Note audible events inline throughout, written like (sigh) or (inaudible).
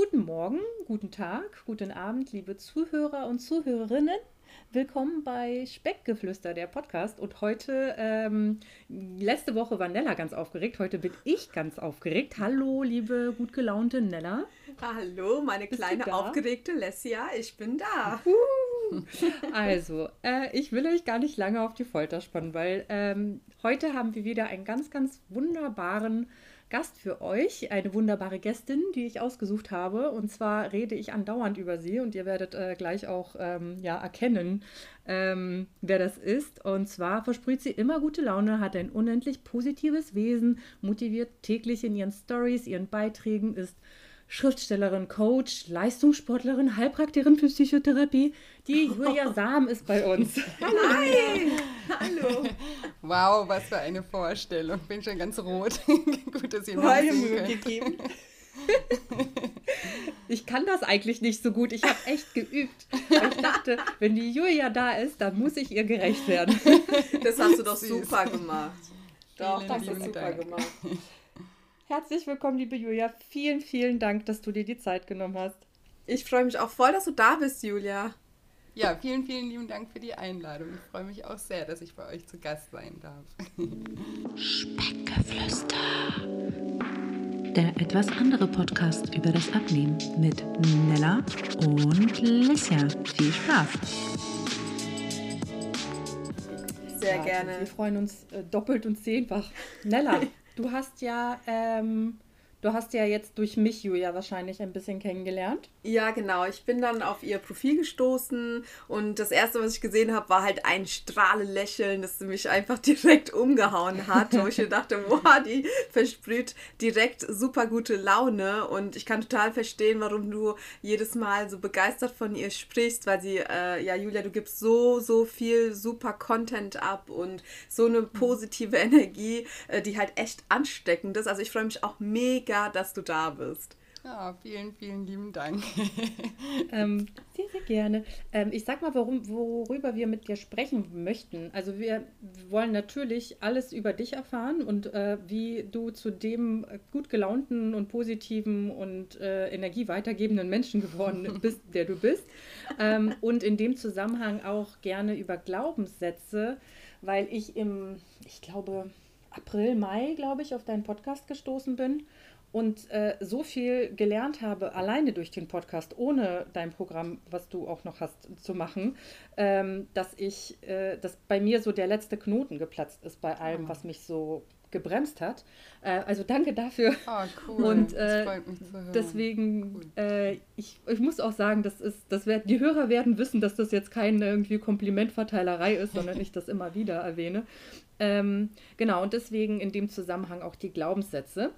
guten Morgen, guten Tag, guten Abend, liebe Zuhörer und Zuhörerinnen. Willkommen bei Speckgeflüster, der Podcast. Und heute, ähm, letzte Woche war Nella ganz aufgeregt, heute bin ich ganz aufgeregt. Hallo, liebe gut gelaunte Nella. Hallo, meine Bist kleine aufgeregte Lessia, ich bin da. (laughs) Also, äh, ich will euch gar nicht lange auf die Folter spannen, weil ähm, heute haben wir wieder einen ganz, ganz wunderbaren Gast für euch, eine wunderbare Gästin, die ich ausgesucht habe. Und zwar rede ich andauernd über sie und ihr werdet äh, gleich auch ähm, ja, erkennen, ähm, wer das ist. Und zwar versprüht sie immer gute Laune, hat ein unendlich positives Wesen, motiviert täglich in ihren Stories, ihren Beiträgen, ist Schriftstellerin, Coach, Leistungssportlerin, Heilpraktikerin für Psychotherapie. Die (laughs) Julia Sam ist bei uns. Hi! Hallo! Wow, was für eine Vorstellung. Bin schon ganz rot. (laughs) Gut, dass ihr mir Mühe gegeben. (laughs) Ich kann das eigentlich nicht so gut. Ich habe echt geübt. Aber ich dachte, wenn die Julia da ist, dann muss ich ihr gerecht werden. Das hast du doch Süß. super gemacht. Doch, das hast du super Dank. gemacht. Herzlich willkommen, liebe Julia. Vielen, vielen Dank, dass du dir die Zeit genommen hast. Ich freue mich auch voll, dass du da bist, Julia. Ja, vielen, vielen lieben Dank für die Einladung. Ich freue mich auch sehr, dass ich bei euch zu Gast sein darf. Speckgeflüster. Der etwas andere Podcast über das Abnehmen mit Nella und Lissia. Viel Spaß. Sehr ja, gerne. Wir freuen uns äh, doppelt und zehnfach. Nella, (laughs) Du hast ja, ähm, du hast ja jetzt durch mich, Julia, wahrscheinlich ein bisschen kennengelernt. Ja, genau. Ich bin dann auf ihr Profil gestoßen und das erste, was ich gesehen habe, war halt ein strahle Lächeln, das mich einfach (laughs) direkt umgehauen hat, wo ich mir dachte, wow, die versprüht direkt super gute Laune und ich kann total verstehen, warum du jedes Mal so begeistert von ihr sprichst, weil sie, äh, ja, Julia, du gibst so, so viel super Content ab und so eine positive Energie, äh, die halt echt ansteckend ist. Also ich freue mich auch mega, dass du da bist. Ja, vielen, vielen lieben Dank. (laughs) ähm, sehr, sehr gerne. Ähm, ich sag mal, worum, worüber wir mit dir sprechen möchten. Also wir wollen natürlich alles über dich erfahren und äh, wie du zu dem gut gelaunten und positiven und äh, Energie weitergebenden Menschen geworden (laughs) bist, der du bist. Ähm, und in dem Zusammenhang auch gerne über Glaubenssätze, weil ich im, ich glaube, April, Mai, glaube ich, auf deinen Podcast gestoßen bin und äh, so viel gelernt habe, alleine durch den Podcast, ohne dein Programm, was du auch noch hast, zu machen, ähm, dass ich, äh, dass bei mir so der letzte Knoten geplatzt ist bei allem, oh. was mich so gebremst hat. Äh, also danke dafür. Oh, cool. Und äh, deswegen, äh, ich, ich muss auch sagen, das ist, das wird, die Hörer werden wissen, dass das jetzt keine irgendwie Komplimentverteilerei ist, sondern ich das immer wieder erwähne. Ähm, genau, und deswegen in dem Zusammenhang auch die Glaubenssätze.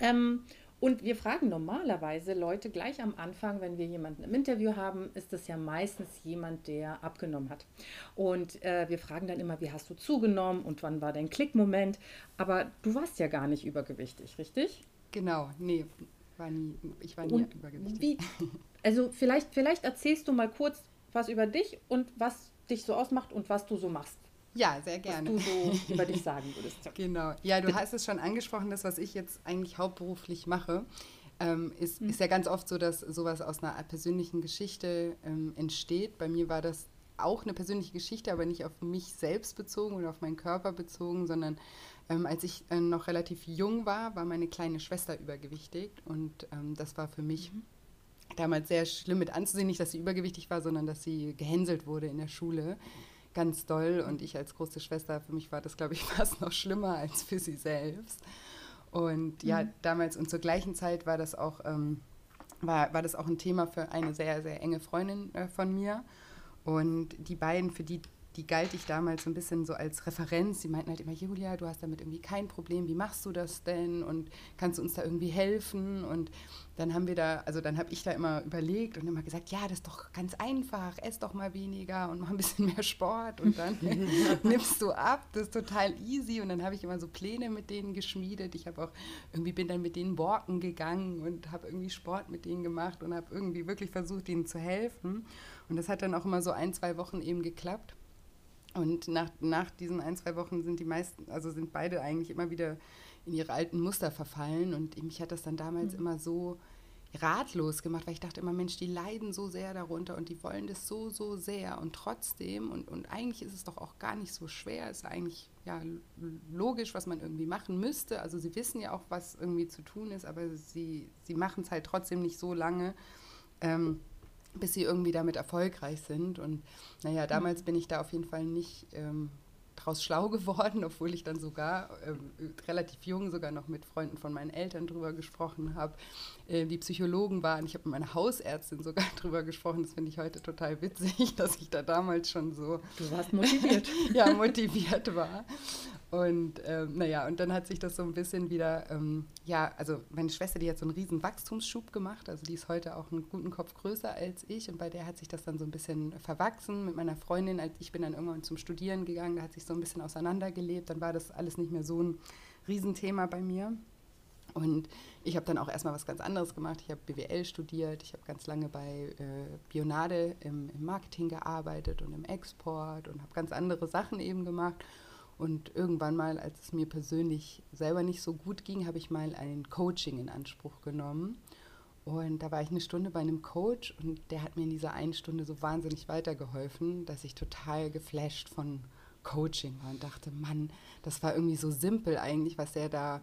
Ähm, und wir fragen normalerweise Leute gleich am Anfang, wenn wir jemanden im Interview haben, ist das ja meistens jemand, der abgenommen hat. Und äh, wir fragen dann immer, wie hast du zugenommen und wann war dein Klickmoment? Aber du warst ja gar nicht übergewichtig, richtig? Genau, nee, war nie, ich war nie und übergewichtig. Wie, also vielleicht, vielleicht erzählst du mal kurz was über dich und was dich so ausmacht und was du so machst. Ja, sehr gerne. Was du so (laughs) über dich sagen würdest. Genau. Ja, du hast es schon angesprochen, das, was ich jetzt eigentlich hauptberuflich mache, ähm, ist, mhm. ist ja ganz oft so, dass sowas aus einer persönlichen Geschichte ähm, entsteht. Bei mir war das auch eine persönliche Geschichte, aber nicht auf mich selbst bezogen oder auf meinen Körper bezogen, sondern ähm, als ich äh, noch relativ jung war, war meine kleine Schwester übergewichtig und ähm, das war für mich mhm. damals sehr schlimm mit anzusehen. Nicht, dass sie übergewichtig war, sondern dass sie gehänselt wurde in der Schule ganz doll. Und ich als große Schwester, für mich war das, glaube ich, (laughs) fast noch schlimmer als für sie selbst. Und ja, mhm. damals und zur gleichen Zeit war das auch, ähm, war, war das auch ein Thema für eine sehr, sehr enge Freundin äh, von mir. Und die beiden, für die die galt ich damals so ein bisschen so als Referenz. Sie meinten halt immer, Julia, du hast damit irgendwie kein Problem, wie machst du das denn und kannst du uns da irgendwie helfen? Und dann haben wir da, also dann habe ich da immer überlegt und immer gesagt, ja, das ist doch ganz einfach, ess doch mal weniger und mach ein bisschen mehr Sport und dann (laughs) nimmst du ab, das ist total easy. Und dann habe ich immer so Pläne mit denen geschmiedet. Ich habe auch irgendwie bin dann mit denen Borken gegangen und habe irgendwie Sport mit denen gemacht und habe irgendwie wirklich versucht, ihnen zu helfen. Und das hat dann auch immer so ein, zwei Wochen eben geklappt. Und nach, nach diesen ein, zwei Wochen sind die meisten, also sind beide eigentlich immer wieder in ihre alten Muster verfallen. Und mich hat das dann damals mhm. immer so ratlos gemacht, weil ich dachte immer, Mensch, die leiden so sehr darunter und die wollen das so, so sehr und trotzdem und, und eigentlich ist es doch auch gar nicht so schwer, ist eigentlich ja logisch, was man irgendwie machen müsste. Also sie wissen ja auch, was irgendwie zu tun ist, aber sie, sie machen es halt trotzdem nicht so lange. Ähm, bis sie irgendwie damit erfolgreich sind. Und naja, damals mhm. bin ich da auf jeden Fall nicht ähm, draus schlau (laughs) geworden, obwohl ich dann sogar äh, relativ jung sogar noch mit Freunden von meinen Eltern drüber gesprochen habe, äh, die Psychologen waren. Ich habe mit meiner Hausärztin sogar (laughs) drüber gesprochen. Das finde ich heute total witzig, (laughs) dass ich da damals schon so. Du warst motiviert. ja, motiviert war. Und ähm, naja, und dann hat sich das so ein bisschen wieder, ähm, ja, also meine Schwester, die hat so einen riesen Wachstumsschub gemacht, also die ist heute auch einen guten Kopf größer als ich und bei der hat sich das dann so ein bisschen verwachsen mit meiner Freundin, als ich bin dann irgendwann zum Studieren gegangen, da hat sich so ein bisschen auseinandergelebt, dann war das alles nicht mehr so ein Riesenthema bei mir. Und ich habe dann auch erstmal was ganz anderes gemacht. Ich habe BWL studiert, ich habe ganz lange bei äh, Bionade im, im Marketing gearbeitet und im Export und habe ganz andere Sachen eben gemacht. Und irgendwann mal, als es mir persönlich selber nicht so gut ging, habe ich mal ein Coaching in Anspruch genommen. Und da war ich eine Stunde bei einem Coach und der hat mir in dieser einen Stunde so wahnsinnig weitergeholfen, dass ich total geflasht von Coaching war und dachte, Mann, das war irgendwie so simpel eigentlich, was er da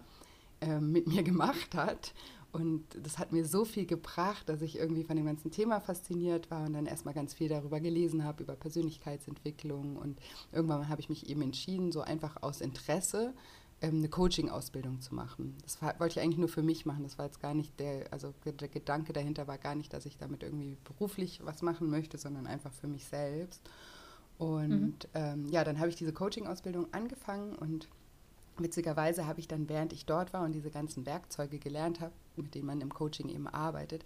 äh, mit mir (laughs) gemacht hat. Und das hat mir so viel gebracht, dass ich irgendwie von dem ganzen Thema fasziniert war und dann erstmal ganz viel darüber gelesen habe, über Persönlichkeitsentwicklung. Und irgendwann habe ich mich eben entschieden, so einfach aus Interesse ähm, eine Coaching-Ausbildung zu machen. Das wollte ich eigentlich nur für mich machen. Das war jetzt gar nicht der, also der Gedanke dahinter war gar nicht, dass ich damit irgendwie beruflich was machen möchte, sondern einfach für mich selbst. Und mhm. ähm, ja, dann habe ich diese Coaching-Ausbildung angefangen und witzigerweise habe ich dann, während ich dort war und diese ganzen Werkzeuge gelernt habe, mit denen man im Coaching eben arbeitet,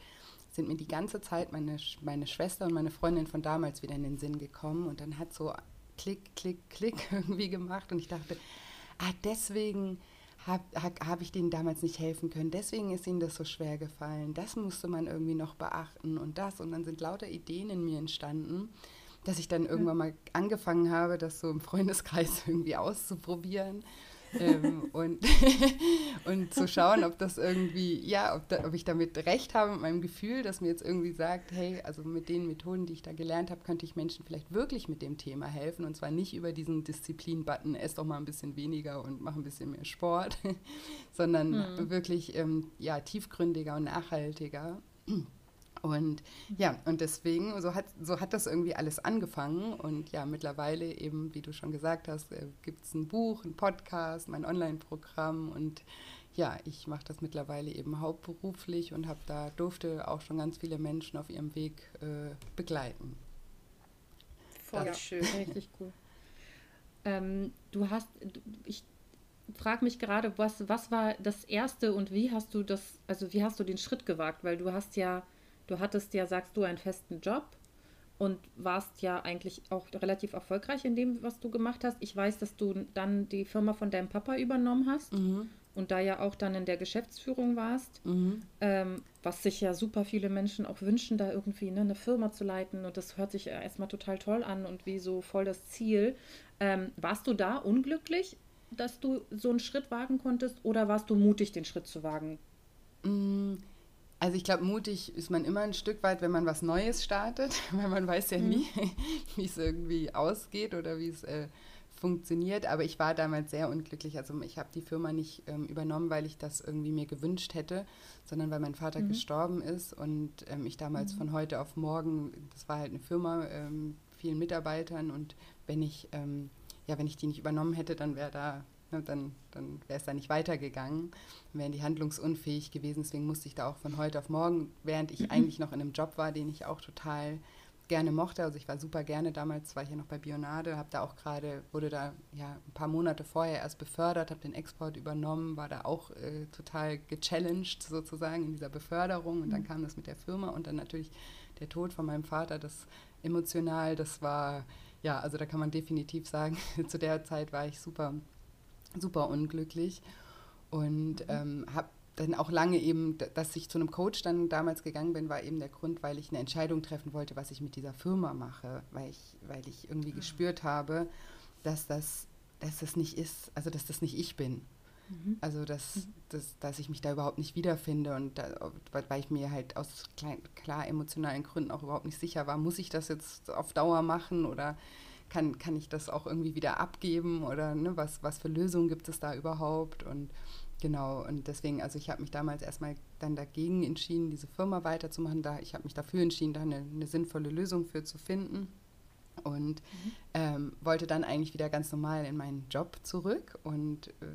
sind mir die ganze Zeit meine, meine Schwester und meine Freundin von damals wieder in den Sinn gekommen. Und dann hat so Klick, Klick, Klick (laughs) irgendwie gemacht. Und ich dachte, ah, deswegen habe hab ich denen damals nicht helfen können, deswegen ist ihnen das so schwer gefallen, das musste man irgendwie noch beachten und das. Und dann sind lauter Ideen in mir entstanden, dass ich dann irgendwann mal angefangen habe, das so im Freundeskreis (laughs) irgendwie auszuprobieren ähm, und, (laughs) und zu schauen, ob das irgendwie, ja, ob, da, ob ich damit recht habe mit meinem Gefühl, dass mir jetzt irgendwie sagt, hey, also mit den Methoden, die ich da gelernt habe, könnte ich Menschen vielleicht wirklich mit dem Thema helfen und zwar nicht über diesen Disziplin-Button, ess doch mal ein bisschen weniger und mach ein bisschen mehr Sport, (laughs) sondern mhm. wirklich ähm, ja, tiefgründiger und nachhaltiger. Und ja, und deswegen, so hat, so hat das irgendwie alles angefangen. Und ja, mittlerweile eben, wie du schon gesagt hast, äh, gibt es ein Buch, ein Podcast, mein Online-Programm. Und ja, ich mache das mittlerweile eben hauptberuflich und habe da durfte auch schon ganz viele Menschen auf ihrem Weg äh, begleiten. Voll das schön. (laughs) Richtig cool. Ähm, du hast, ich frage mich gerade, was, was war das erste und wie hast du das, also wie hast du den Schritt gewagt? Weil du hast ja Du hattest ja, sagst du, einen festen Job und warst ja eigentlich auch relativ erfolgreich in dem, was du gemacht hast. Ich weiß, dass du dann die Firma von deinem Papa übernommen hast mhm. und da ja auch dann in der Geschäftsführung warst, mhm. ähm, was sich ja super viele Menschen auch wünschen, da irgendwie ne, eine Firma zu leiten und das hört sich erstmal total toll an und wie so voll das Ziel. Ähm, warst du da unglücklich, dass du so einen Schritt wagen konntest oder warst du mutig, den Schritt zu wagen? Mhm. Also ich glaube, mutig ist man immer ein Stück weit, wenn man was Neues startet, (laughs) weil man weiß ja mhm. nie, (laughs) wie es irgendwie ausgeht oder wie es äh, funktioniert. Aber ich war damals sehr unglücklich. Also ich habe die Firma nicht ähm, übernommen, weil ich das irgendwie mir gewünscht hätte, sondern weil mein Vater mhm. gestorben ist und ähm, ich damals mhm. von heute auf morgen, das war halt eine Firma, ähm, vielen Mitarbeitern und wenn ich, ähm, ja, wenn ich die nicht übernommen hätte, dann wäre da Ne, dann, dann wäre es da nicht weitergegangen, wären die handlungsunfähig gewesen. Deswegen musste ich da auch von heute auf morgen, während ich mhm. eigentlich noch in einem Job war, den ich auch total gerne mochte. Also ich war super gerne damals, war ich ja noch bei Bionade, habe da auch gerade, wurde da ja ein paar Monate vorher erst befördert, habe den Export übernommen, war da auch äh, total gechallenged sozusagen in dieser Beförderung und dann mhm. kam das mit der Firma und dann natürlich der Tod von meinem Vater, das emotional, das war, ja, also da kann man definitiv sagen, (laughs) zu der Zeit war ich super super unglücklich und ähm, habe dann auch lange eben, dass ich zu einem Coach dann damals gegangen bin, war eben der Grund, weil ich eine Entscheidung treffen wollte, was ich mit dieser Firma mache, weil ich, weil ich irgendwie mhm. gespürt habe, dass das, dass das nicht ist, also dass das nicht ich bin. Mhm. Also, dass, mhm. dass, dass ich mich da überhaupt nicht wiederfinde und da, weil ich mir halt aus klein, klar emotionalen Gründen auch überhaupt nicht sicher war, muss ich das jetzt auf Dauer machen oder kann, kann ich das auch irgendwie wieder abgeben oder ne, was, was für Lösungen gibt es da überhaupt und genau und deswegen, also ich habe mich damals erstmal dann dagegen entschieden, diese Firma weiterzumachen, da ich habe mich dafür entschieden, da eine, eine sinnvolle Lösung für zu finden und mhm. ähm, wollte dann eigentlich wieder ganz normal in meinen Job zurück und äh,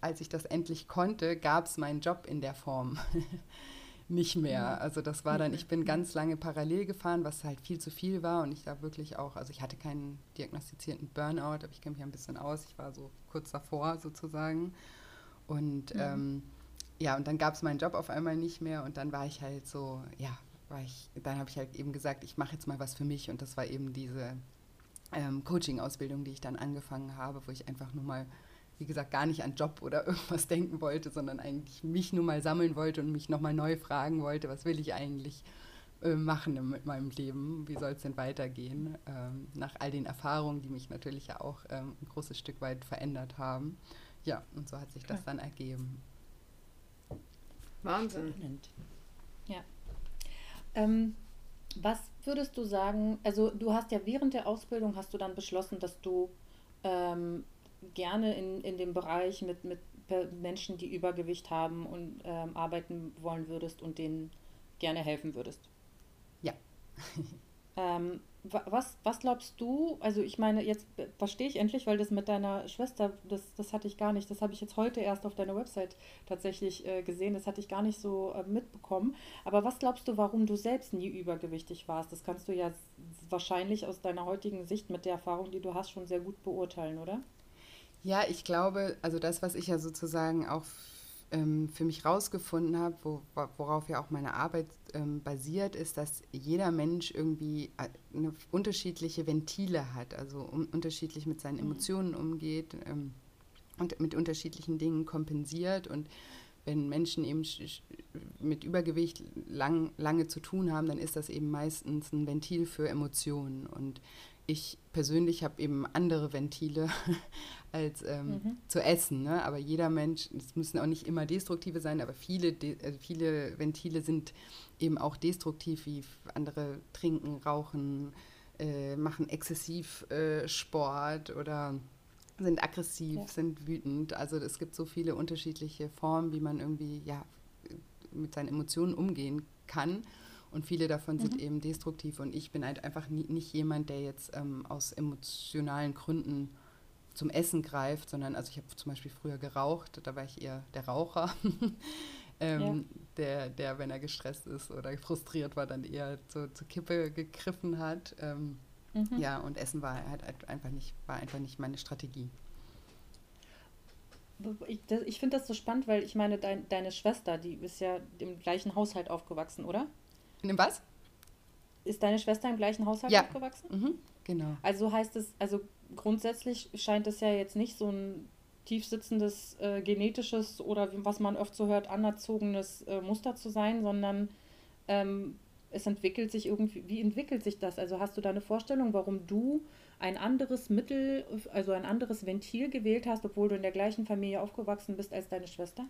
als ich das endlich konnte, gab es meinen Job in der Form (laughs) nicht mehr. Also das war dann, ich bin ganz lange parallel gefahren, was halt viel zu viel war und ich da wirklich auch, also ich hatte keinen diagnostizierten Burnout, aber ich kenne mich ein bisschen aus, ich war so kurz davor sozusagen. Und mhm. ähm, ja, und dann gab es meinen Job auf einmal nicht mehr und dann war ich halt so, ja, war ich, dann habe ich halt eben gesagt, ich mache jetzt mal was für mich und das war eben diese ähm, Coaching-Ausbildung, die ich dann angefangen habe, wo ich einfach nur mal wie gesagt, gar nicht an Job oder (laughs) irgendwas denken wollte, sondern eigentlich mich nur mal sammeln wollte und mich nochmal neu fragen wollte, was will ich eigentlich äh, machen mit meinem Leben, wie soll es denn weitergehen, ähm, nach all den Erfahrungen, die mich natürlich ja auch ähm, ein großes Stück weit verändert haben. Ja, und so hat sich das dann ergeben. Wahnsinn. Ja. Ähm, was würdest du sagen, also du hast ja während der Ausbildung, hast du dann beschlossen, dass du ähm, gerne in, in dem Bereich mit, mit Menschen, die Übergewicht haben und ähm, arbeiten wollen würdest und denen gerne helfen würdest. Ja. (laughs) ähm, was, was glaubst du, also ich meine, jetzt verstehe ich endlich, weil das mit deiner Schwester, das, das hatte ich gar nicht, das habe ich jetzt heute erst auf deiner Website tatsächlich äh, gesehen, das hatte ich gar nicht so äh, mitbekommen. Aber was glaubst du, warum du selbst nie übergewichtig warst? Das kannst du ja wahrscheinlich aus deiner heutigen Sicht mit der Erfahrung, die du hast, schon sehr gut beurteilen, oder? Ja, ich glaube, also das, was ich ja sozusagen auch ähm, für mich rausgefunden habe, wo, worauf ja auch meine Arbeit ähm, basiert, ist, dass jeder Mensch irgendwie äh, eine unterschiedliche Ventile hat, also um, unterschiedlich mit seinen mhm. Emotionen umgeht ähm, und mit unterschiedlichen Dingen kompensiert und wenn Menschen eben mit Übergewicht lang, lange zu tun haben, dann ist das eben meistens ein Ventil für Emotionen. Und ich persönlich habe eben andere Ventile (laughs) als ähm, mhm. zu essen. Ne? Aber jeder Mensch, es müssen auch nicht immer destruktive sein, aber viele, äh, viele Ventile sind eben auch destruktiv, wie andere trinken, rauchen, äh, machen exzessiv äh, Sport oder sind aggressiv, ja. sind wütend. Also es gibt so viele unterschiedliche Formen, wie man irgendwie ja, mit seinen Emotionen umgehen kann. Und viele davon mhm. sind eben destruktiv. Und ich bin halt einfach nie, nicht jemand, der jetzt ähm, aus emotionalen Gründen zum Essen greift, sondern also ich habe zum Beispiel früher geraucht, da war ich eher der Raucher, (laughs) ähm, ja. der, der, wenn er gestresst ist oder frustriert war, dann eher zur, zur Kippe gegriffen hat. Ähm, mhm. Ja, und Essen war halt einfach nicht, war einfach nicht meine Strategie. Ich, ich finde das so spannend, weil ich meine, dein, deine Schwester, die ist ja im gleichen Haushalt aufgewachsen, oder? In dem was? Ist deine Schwester im gleichen Haushalt ja. aufgewachsen? Mhm, genau. Also heißt es, also grundsätzlich scheint es ja jetzt nicht so ein tiefsitzendes äh, genetisches oder was man oft so hört, anerzogenes äh, Muster zu sein, sondern ähm, es entwickelt sich irgendwie, wie entwickelt sich das? Also hast du da eine Vorstellung, warum du ein anderes Mittel, also ein anderes Ventil gewählt hast, obwohl du in der gleichen Familie aufgewachsen bist als deine Schwester?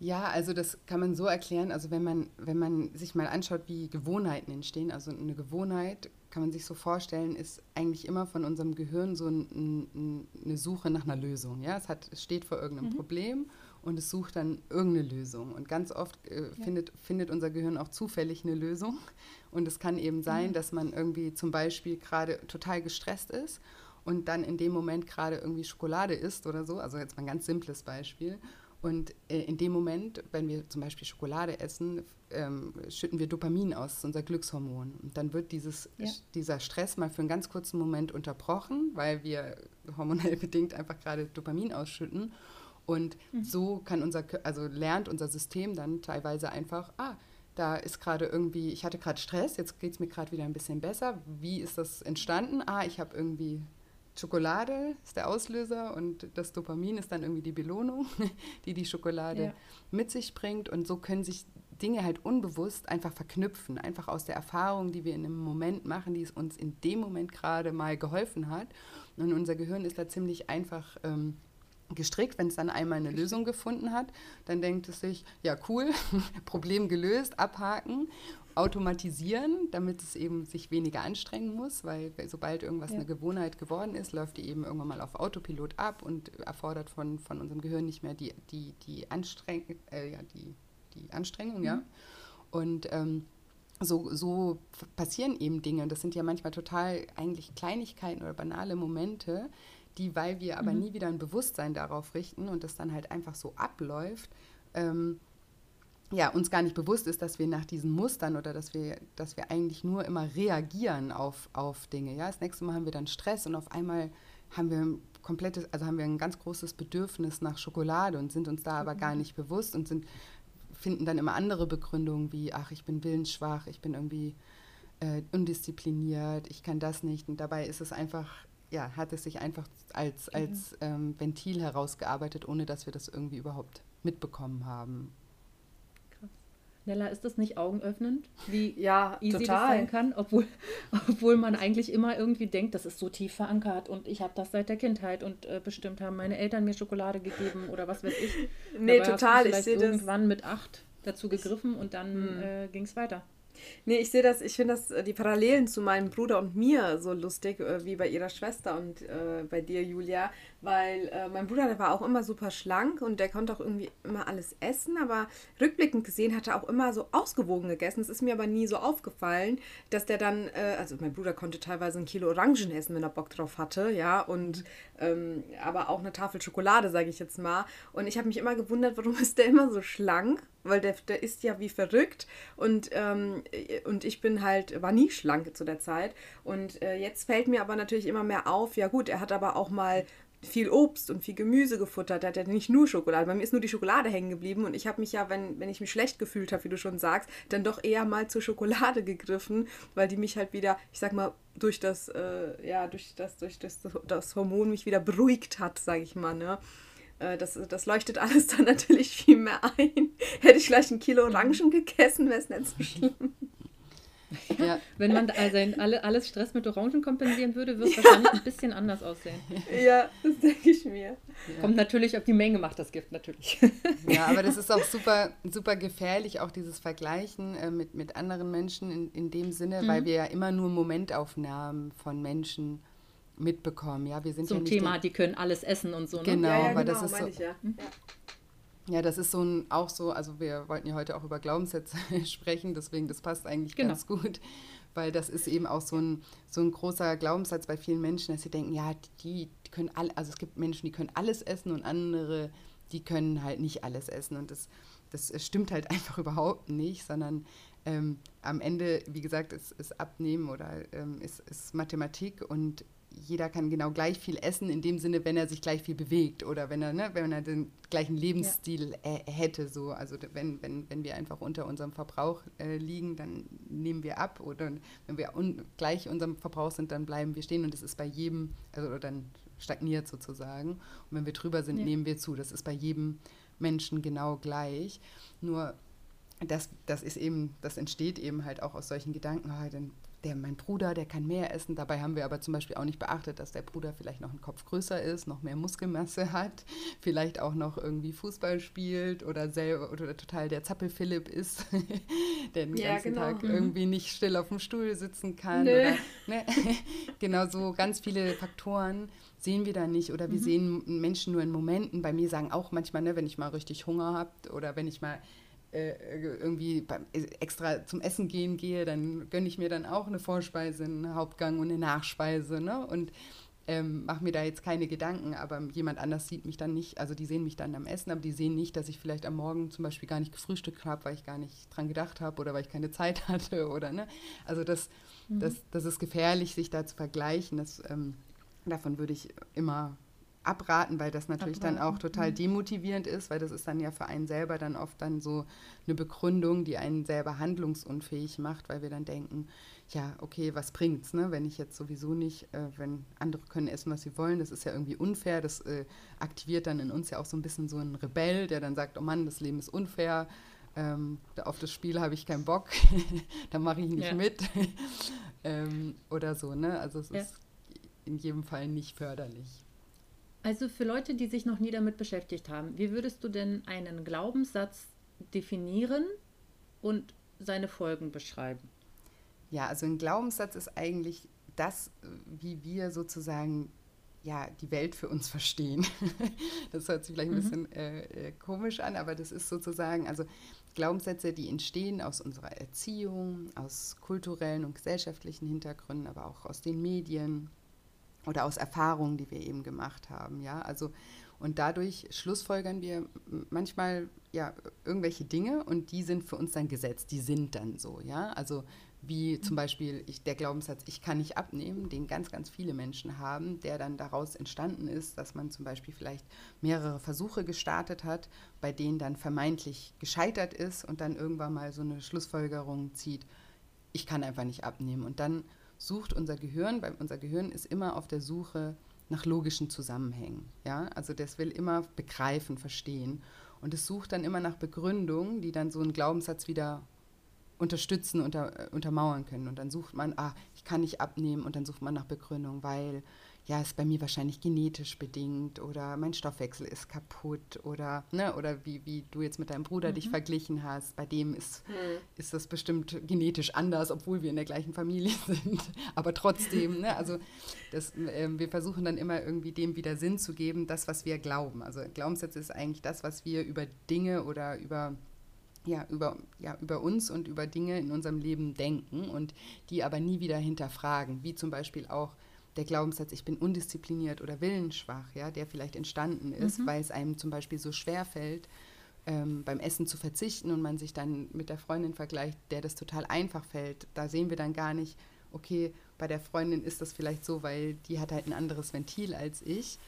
Ja, also das kann man so erklären. Also wenn man, wenn man sich mal anschaut, wie Gewohnheiten entstehen, also eine Gewohnheit kann man sich so vorstellen, ist eigentlich immer von unserem Gehirn so ein, ein, eine Suche nach einer Lösung. Ja? Es, hat, es steht vor irgendeinem mhm. Problem und es sucht dann irgendeine Lösung. Und ganz oft äh, ja. findet, findet unser Gehirn auch zufällig eine Lösung. Und es kann eben sein, mhm. dass man irgendwie zum Beispiel gerade total gestresst ist und dann in dem Moment gerade irgendwie Schokolade isst oder so. Also jetzt mal ein ganz simples Beispiel. Und äh, in dem Moment, wenn wir zum Beispiel Schokolade essen, ähm, schütten wir Dopamin aus, unser Glückshormon. Und dann wird dieses, ja. dieser Stress mal für einen ganz kurzen Moment unterbrochen, weil wir hormonell (laughs) bedingt einfach gerade Dopamin ausschütten. Und mhm. so kann unser, also lernt unser System dann teilweise einfach, ah, da ist gerade irgendwie, ich hatte gerade Stress, jetzt geht es mir gerade wieder ein bisschen besser. Wie ist das entstanden? Ah, ich habe irgendwie Schokolade ist der Auslöser und das Dopamin ist dann irgendwie die Belohnung, (laughs) die die Schokolade ja. mit sich bringt. Und so können sich Dinge halt unbewusst einfach verknüpfen, einfach aus der Erfahrung, die wir in einem Moment machen, die es uns in dem Moment gerade mal geholfen hat. Und unser Gehirn ist da ziemlich einfach ähm, gestrickt, wenn es dann einmal eine Lösung gefunden hat, dann denkt es sich, ja cool, (laughs) Problem gelöst, abhaken, automatisieren, damit es eben sich weniger anstrengen muss, weil sobald irgendwas ja. eine Gewohnheit geworden ist, läuft die eben irgendwann mal auf Autopilot ab und erfordert von, von unserem Gehirn nicht mehr die, die, die, Anstreng äh, ja, die, die Anstrengung, mhm. ja. Und ähm, so, so passieren eben Dinge. Und das sind ja manchmal total eigentlich Kleinigkeiten oder banale Momente, die, weil wir aber mhm. nie wieder ein Bewusstsein darauf richten und das dann halt einfach so abläuft, ähm, ja, uns gar nicht bewusst ist, dass wir nach diesen Mustern oder dass wir, dass wir eigentlich nur immer reagieren auf, auf Dinge. Ja, das nächste Mal haben wir dann Stress und auf einmal haben wir ein komplettes, also haben wir ein ganz großes Bedürfnis nach Schokolade und sind uns da aber gar mhm. nicht bewusst und sind, finden dann immer andere Begründungen wie, ach, ich bin willensschwach, ich bin irgendwie äh, undiszipliniert, ich kann das nicht. Und dabei ist es einfach ja, hat es sich einfach als, mhm. als ähm, Ventil herausgearbeitet, ohne dass wir das irgendwie überhaupt mitbekommen haben. Krass. Nella, ist das nicht augenöffnend, wie (laughs) ja, easy total. das sein kann, obwohl, (laughs) obwohl man eigentlich immer irgendwie denkt, das ist so tief verankert und ich habe das seit der Kindheit und äh, bestimmt haben meine Eltern mir Schokolade gegeben oder was weiß ich. Nee, Dabei total. ich sehe irgendwann das. mit acht dazu gegriffen und dann hm. äh, ging es weiter. Nee, ich sehe das, ich finde das, äh, die Parallelen zu meinem Bruder und mir so lustig, äh, wie bei ihrer Schwester und äh, bei dir, Julia, weil äh, mein Bruder, der war auch immer super schlank und der konnte auch irgendwie immer alles essen, aber rückblickend gesehen hat er auch immer so ausgewogen gegessen. Es ist mir aber nie so aufgefallen, dass der dann, äh, also mein Bruder konnte teilweise ein Kilo Orangen essen, wenn er Bock drauf hatte, ja, und ähm, aber auch eine Tafel Schokolade, sage ich jetzt mal. Und ich habe mich immer gewundert, warum (laughs) ist der immer so schlank? Weil der, der isst ja wie verrückt und, ähm, und ich bin halt, war nie schlank zu der Zeit. Und äh, jetzt fällt mir aber natürlich immer mehr auf, ja gut, er hat aber auch mal viel Obst und viel Gemüse gefuttert. Er hat ja nicht nur Schokolade. Bei mir ist nur die Schokolade hängen geblieben und ich habe mich ja, wenn, wenn ich mich schlecht gefühlt habe, wie du schon sagst, dann doch eher mal zur Schokolade gegriffen, weil die mich halt wieder, ich sag mal, durch das, äh, ja, durch das, durch das, das Hormon mich wieder beruhigt hat, sage ich mal, ne? Äh, das, das leuchtet (laughs) alles dann natürlich viel mehr ein. Hätte ich vielleicht ein Kilo Orangen gegessen, wäre es nicht so schlimm. Ja. Wenn man also alle, alles Stress mit Orangen kompensieren würde, würde es ja. wahrscheinlich ein bisschen anders aussehen. Ja, das denke ich mir. Kommt natürlich auf die Menge, macht das Gift natürlich. Ja, aber das ist auch super, super gefährlich, auch dieses Vergleichen äh, mit, mit anderen Menschen in, in dem Sinne, mhm. weil wir ja immer nur Momentaufnahmen von Menschen mitbekommen. Ja, wir sind Zum ja Thema, die können alles essen und so. Ne? Genau, ja, ja, weil genau, das ist so. Ich, ja. Ja, das ist so ein, auch so, also wir wollten ja heute auch über Glaubenssätze (laughs) sprechen, deswegen das passt eigentlich genau. ganz gut, weil das ist eben auch so ein, so ein großer Glaubenssatz bei vielen Menschen, dass sie denken, ja, die, die können alle, also es gibt Menschen, die können alles essen und andere, die können halt nicht alles essen und das, das stimmt halt (laughs) einfach überhaupt nicht, sondern ähm, am Ende, wie gesagt, ist, ist Abnehmen oder ähm, ist, ist Mathematik und jeder kann genau gleich viel essen, in dem Sinne, wenn er sich gleich viel bewegt oder wenn er, ne, wenn er den gleichen Lebensstil ja. äh, hätte. So. Also wenn, wenn, wenn wir einfach unter unserem Verbrauch äh, liegen, dann nehmen wir ab oder wenn wir un gleich unserem Verbrauch sind, dann bleiben wir stehen und das ist bei jedem, also dann stagniert sozusagen. Und wenn wir drüber sind, ja. nehmen wir zu. Das ist bei jedem Menschen genau gleich. Nur das, das ist eben, das entsteht eben halt auch aus solchen Gedanken, oh, dann der, mein Bruder, der kann mehr essen. Dabei haben wir aber zum Beispiel auch nicht beachtet, dass der Bruder vielleicht noch einen Kopf größer ist, noch mehr Muskelmasse (laughs) hat, vielleicht auch noch irgendwie Fußball spielt oder selber oder total der Zappel-Philipp ist, (laughs) der den ja, ganzen genau. Tag mhm. irgendwie nicht still auf dem Stuhl sitzen kann. Nö. Oder, ne? (laughs) genau so ganz viele Faktoren sehen wir da nicht oder wir mhm. sehen Menschen nur in Momenten. Bei mir sagen auch manchmal, ne, wenn ich mal richtig Hunger habe oder wenn ich mal irgendwie beim, äh, extra zum Essen gehen gehe, dann gönne ich mir dann auch eine Vorspeise, einen Hauptgang und eine Nachspeise. Ne? Und ähm, mache mir da jetzt keine Gedanken, aber jemand anders sieht mich dann nicht, also die sehen mich dann am Essen, aber die sehen nicht, dass ich vielleicht am Morgen zum Beispiel gar nicht gefrühstückt habe, weil ich gar nicht dran gedacht habe oder weil ich keine Zeit (laughs) hatte oder ne. Also das, mhm. das, das ist gefährlich, sich da zu vergleichen. Das, ähm, davon würde ich immer abraten, weil das natürlich abraten. dann auch total mhm. demotivierend ist, weil das ist dann ja für einen selber dann oft dann so eine Begründung, die einen selber handlungsunfähig macht, weil wir dann denken, ja, okay, was bringt's, ne? wenn ich jetzt sowieso nicht, äh, wenn andere können essen, was sie wollen, das ist ja irgendwie unfair, das äh, aktiviert dann in uns ja auch so ein bisschen so einen Rebell, der dann sagt, oh Mann, das Leben ist unfair, ähm, auf das Spiel habe ich keinen Bock, (laughs) da mache ich nicht ja. mit (laughs) ähm, oder so, ne? Also es ja. ist in jedem Fall nicht förderlich. Also für Leute, die sich noch nie damit beschäftigt haben, wie würdest du denn einen Glaubenssatz definieren und seine Folgen beschreiben? Ja, also ein Glaubenssatz ist eigentlich das, wie wir sozusagen ja, die Welt für uns verstehen. (laughs) das hört sich vielleicht ein mhm. bisschen äh, äh, komisch an, aber das ist sozusagen, also Glaubenssätze, die entstehen aus unserer Erziehung, aus kulturellen und gesellschaftlichen Hintergründen, aber auch aus den Medien oder aus Erfahrungen, die wir eben gemacht haben. Ja, also und dadurch schlussfolgern wir manchmal ja irgendwelche Dinge und die sind für uns dann gesetzt, die sind dann so. Ja, also wie zum Beispiel ich, der Glaubenssatz, ich kann nicht abnehmen, den ganz, ganz viele Menschen haben, der dann daraus entstanden ist, dass man zum Beispiel vielleicht mehrere Versuche gestartet hat, bei denen dann vermeintlich gescheitert ist und dann irgendwann mal so eine Schlussfolgerung zieht, ich kann einfach nicht abnehmen. Und dann sucht unser Gehirn, weil unser Gehirn ist immer auf der Suche nach logischen Zusammenhängen. Ja? Also das will immer begreifen, verstehen. Und es sucht dann immer nach Begründungen, die dann so einen Glaubenssatz wieder unterstützen, unter, äh, untermauern können. Und dann sucht man, ah, ich kann nicht abnehmen und dann sucht man nach Begründung, weil ja, ist bei mir wahrscheinlich genetisch bedingt oder mein Stoffwechsel ist kaputt oder, ne, oder wie, wie du jetzt mit deinem Bruder mhm. dich verglichen hast, bei dem ist, mhm. ist das bestimmt genetisch anders, obwohl wir in der gleichen Familie (laughs) sind. Aber trotzdem, ne, also das, äh, wir versuchen dann immer irgendwie dem wieder Sinn zu geben, das, was wir glauben. Also Glaubenssätze ist eigentlich das, was wir über Dinge oder über ja, über, ja, über uns und über Dinge in unserem Leben denken und die aber nie wieder hinterfragen, wie zum Beispiel auch der Glaubenssatz, ich bin undiszipliniert oder willensschwach, ja, der vielleicht entstanden ist, mhm. weil es einem zum Beispiel so schwer fällt, ähm, beim Essen zu verzichten und man sich dann mit der Freundin vergleicht, der das total einfach fällt. Da sehen wir dann gar nicht, okay, bei der Freundin ist das vielleicht so, weil die hat halt ein anderes Ventil als ich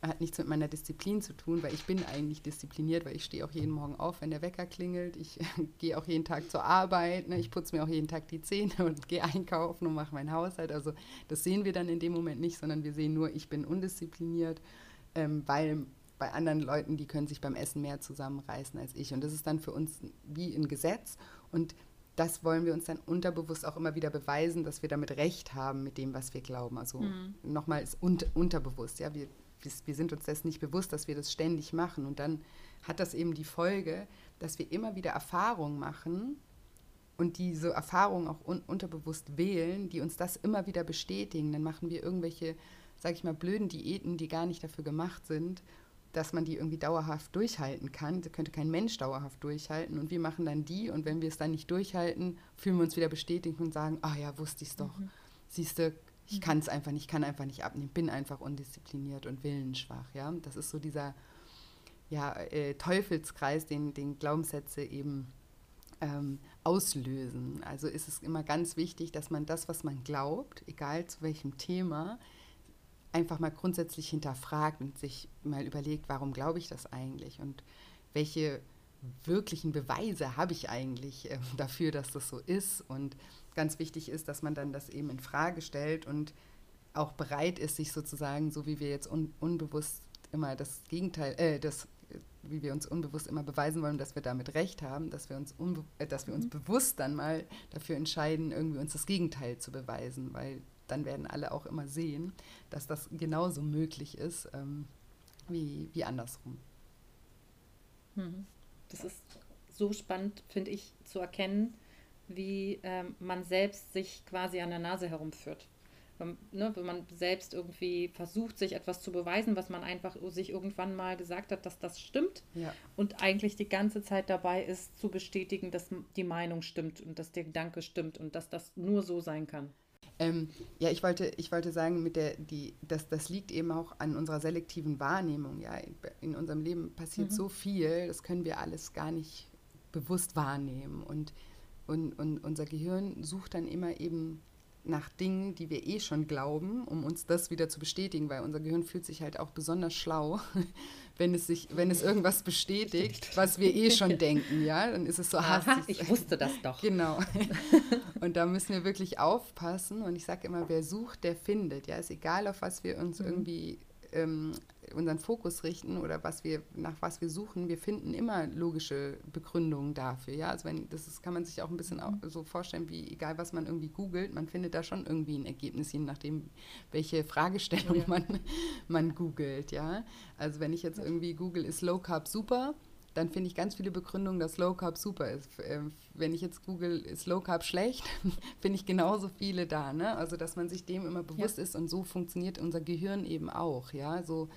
hat nichts mit meiner Disziplin zu tun, weil ich bin eigentlich diszipliniert, weil ich stehe auch jeden Morgen auf, wenn der Wecker klingelt. Ich (laughs) gehe auch jeden Tag zur Arbeit, ne? ich putze mir auch jeden Tag die Zähne (laughs) und gehe einkaufen und mache meinen Haushalt. Also das sehen wir dann in dem Moment nicht, sondern wir sehen nur, ich bin undiszipliniert, ähm, weil bei anderen Leuten, die können sich beim Essen mehr zusammenreißen als ich. Und das ist dann für uns wie ein Gesetz. Und das wollen wir uns dann unterbewusst auch immer wieder beweisen, dass wir damit recht haben mit dem, was wir glauben. Also mhm. nochmal ist un unterbewusst. Ja, wir wir sind uns das nicht bewusst, dass wir das ständig machen. Und dann hat das eben die Folge, dass wir immer wieder Erfahrungen machen und diese Erfahrungen auch un unterbewusst wählen, die uns das immer wieder bestätigen. Dann machen wir irgendwelche, sag ich mal, blöden Diäten, die gar nicht dafür gemacht sind, dass man die irgendwie dauerhaft durchhalten kann. Das könnte kein Mensch dauerhaft durchhalten. Und wir machen dann die und wenn wir es dann nicht durchhalten, fühlen wir uns wieder bestätigt und sagen, ah ja, wusste ich es doch. Mhm. Siehst du, ich kann es einfach nicht, kann einfach nicht abnehmen, bin einfach undiszipliniert und willensschwach. Ja? Das ist so dieser ja, äh, Teufelskreis, den, den Glaubenssätze eben ähm, auslösen. Also ist es immer ganz wichtig, dass man das, was man glaubt, egal zu welchem Thema, einfach mal grundsätzlich hinterfragt und sich mal überlegt, warum glaube ich das eigentlich und welche wirklichen Beweise habe ich eigentlich äh, dafür, dass das so ist und ganz wichtig ist, dass man dann das eben in Frage stellt und auch bereit ist, sich sozusagen, so wie wir jetzt un unbewusst immer das Gegenteil, äh, das, wie wir uns unbewusst immer beweisen wollen, dass wir damit recht haben, dass wir uns, äh, dass wir uns mhm. bewusst dann mal dafür entscheiden, irgendwie uns das Gegenteil zu beweisen, weil dann werden alle auch immer sehen, dass das genauso möglich ist ähm, wie, wie andersrum. Mhm. Das ist so spannend, finde ich, zu erkennen, wie ähm, man selbst sich quasi an der Nase herumführt. Wenn, ne, wenn man selbst irgendwie versucht, sich etwas zu beweisen, was man einfach sich irgendwann mal gesagt hat, dass das stimmt ja. und eigentlich die ganze Zeit dabei ist, zu bestätigen, dass die Meinung stimmt und dass der Gedanke stimmt und dass das nur so sein kann. Ähm, ja, ich wollte, ich wollte sagen, mit der, die, das, das liegt eben auch an unserer selektiven Wahrnehmung. Ja? In, in unserem Leben passiert mhm. so viel, das können wir alles gar nicht bewusst wahrnehmen. Und und, und unser Gehirn sucht dann immer eben nach Dingen, die wir eh schon glauben, um uns das wieder zu bestätigen, weil unser Gehirn fühlt sich halt auch besonders schlau, (laughs) wenn es sich, wenn es irgendwas bestätigt, was wir eh schon denken, ja, dann ist es so Aha, ich wusste das doch. Genau. (laughs) Und da müssen wir wirklich aufpassen. Und ich sage immer, wer sucht, der findet. Ja, ist egal, auf was wir uns mhm. irgendwie ähm, unseren Fokus richten oder was wir, nach was wir suchen, wir finden immer logische Begründungen dafür. Ja, also wenn, das ist, kann man sich auch ein bisschen auch so vorstellen, wie egal was man irgendwie googelt, man findet da schon irgendwie ein Ergebnis, je nachdem, welche Fragestellung ja. man, man googelt. Ja, also wenn ich jetzt irgendwie google, ist Low Carb super? dann finde ich ganz viele Begründungen, dass Low Carb super ist. Ähm, wenn ich jetzt google, ist Low Carb schlecht, (laughs) finde ich genauso viele da. Ne? Also, dass man sich dem immer bewusst ja. ist und so funktioniert unser Gehirn eben auch. Ja, so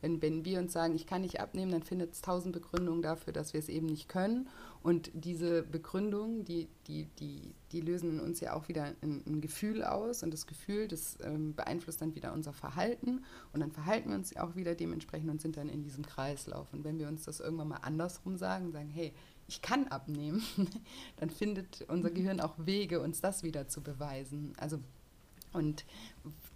wenn, wenn wir uns sagen, ich kann nicht abnehmen, dann findet es tausend Begründungen dafür, dass wir es eben nicht können. Und diese Begründungen, die, die, die, die lösen in uns ja auch wieder ein, ein Gefühl aus. Und das Gefühl, das ähm, beeinflusst dann wieder unser Verhalten. Und dann verhalten wir uns auch wieder dementsprechend und sind dann in diesem Kreislauf. Und wenn wir uns das irgendwann mal andersrum sagen, sagen, hey, ich kann abnehmen, (laughs) dann findet unser Gehirn auch Wege, uns das wieder zu beweisen. Also und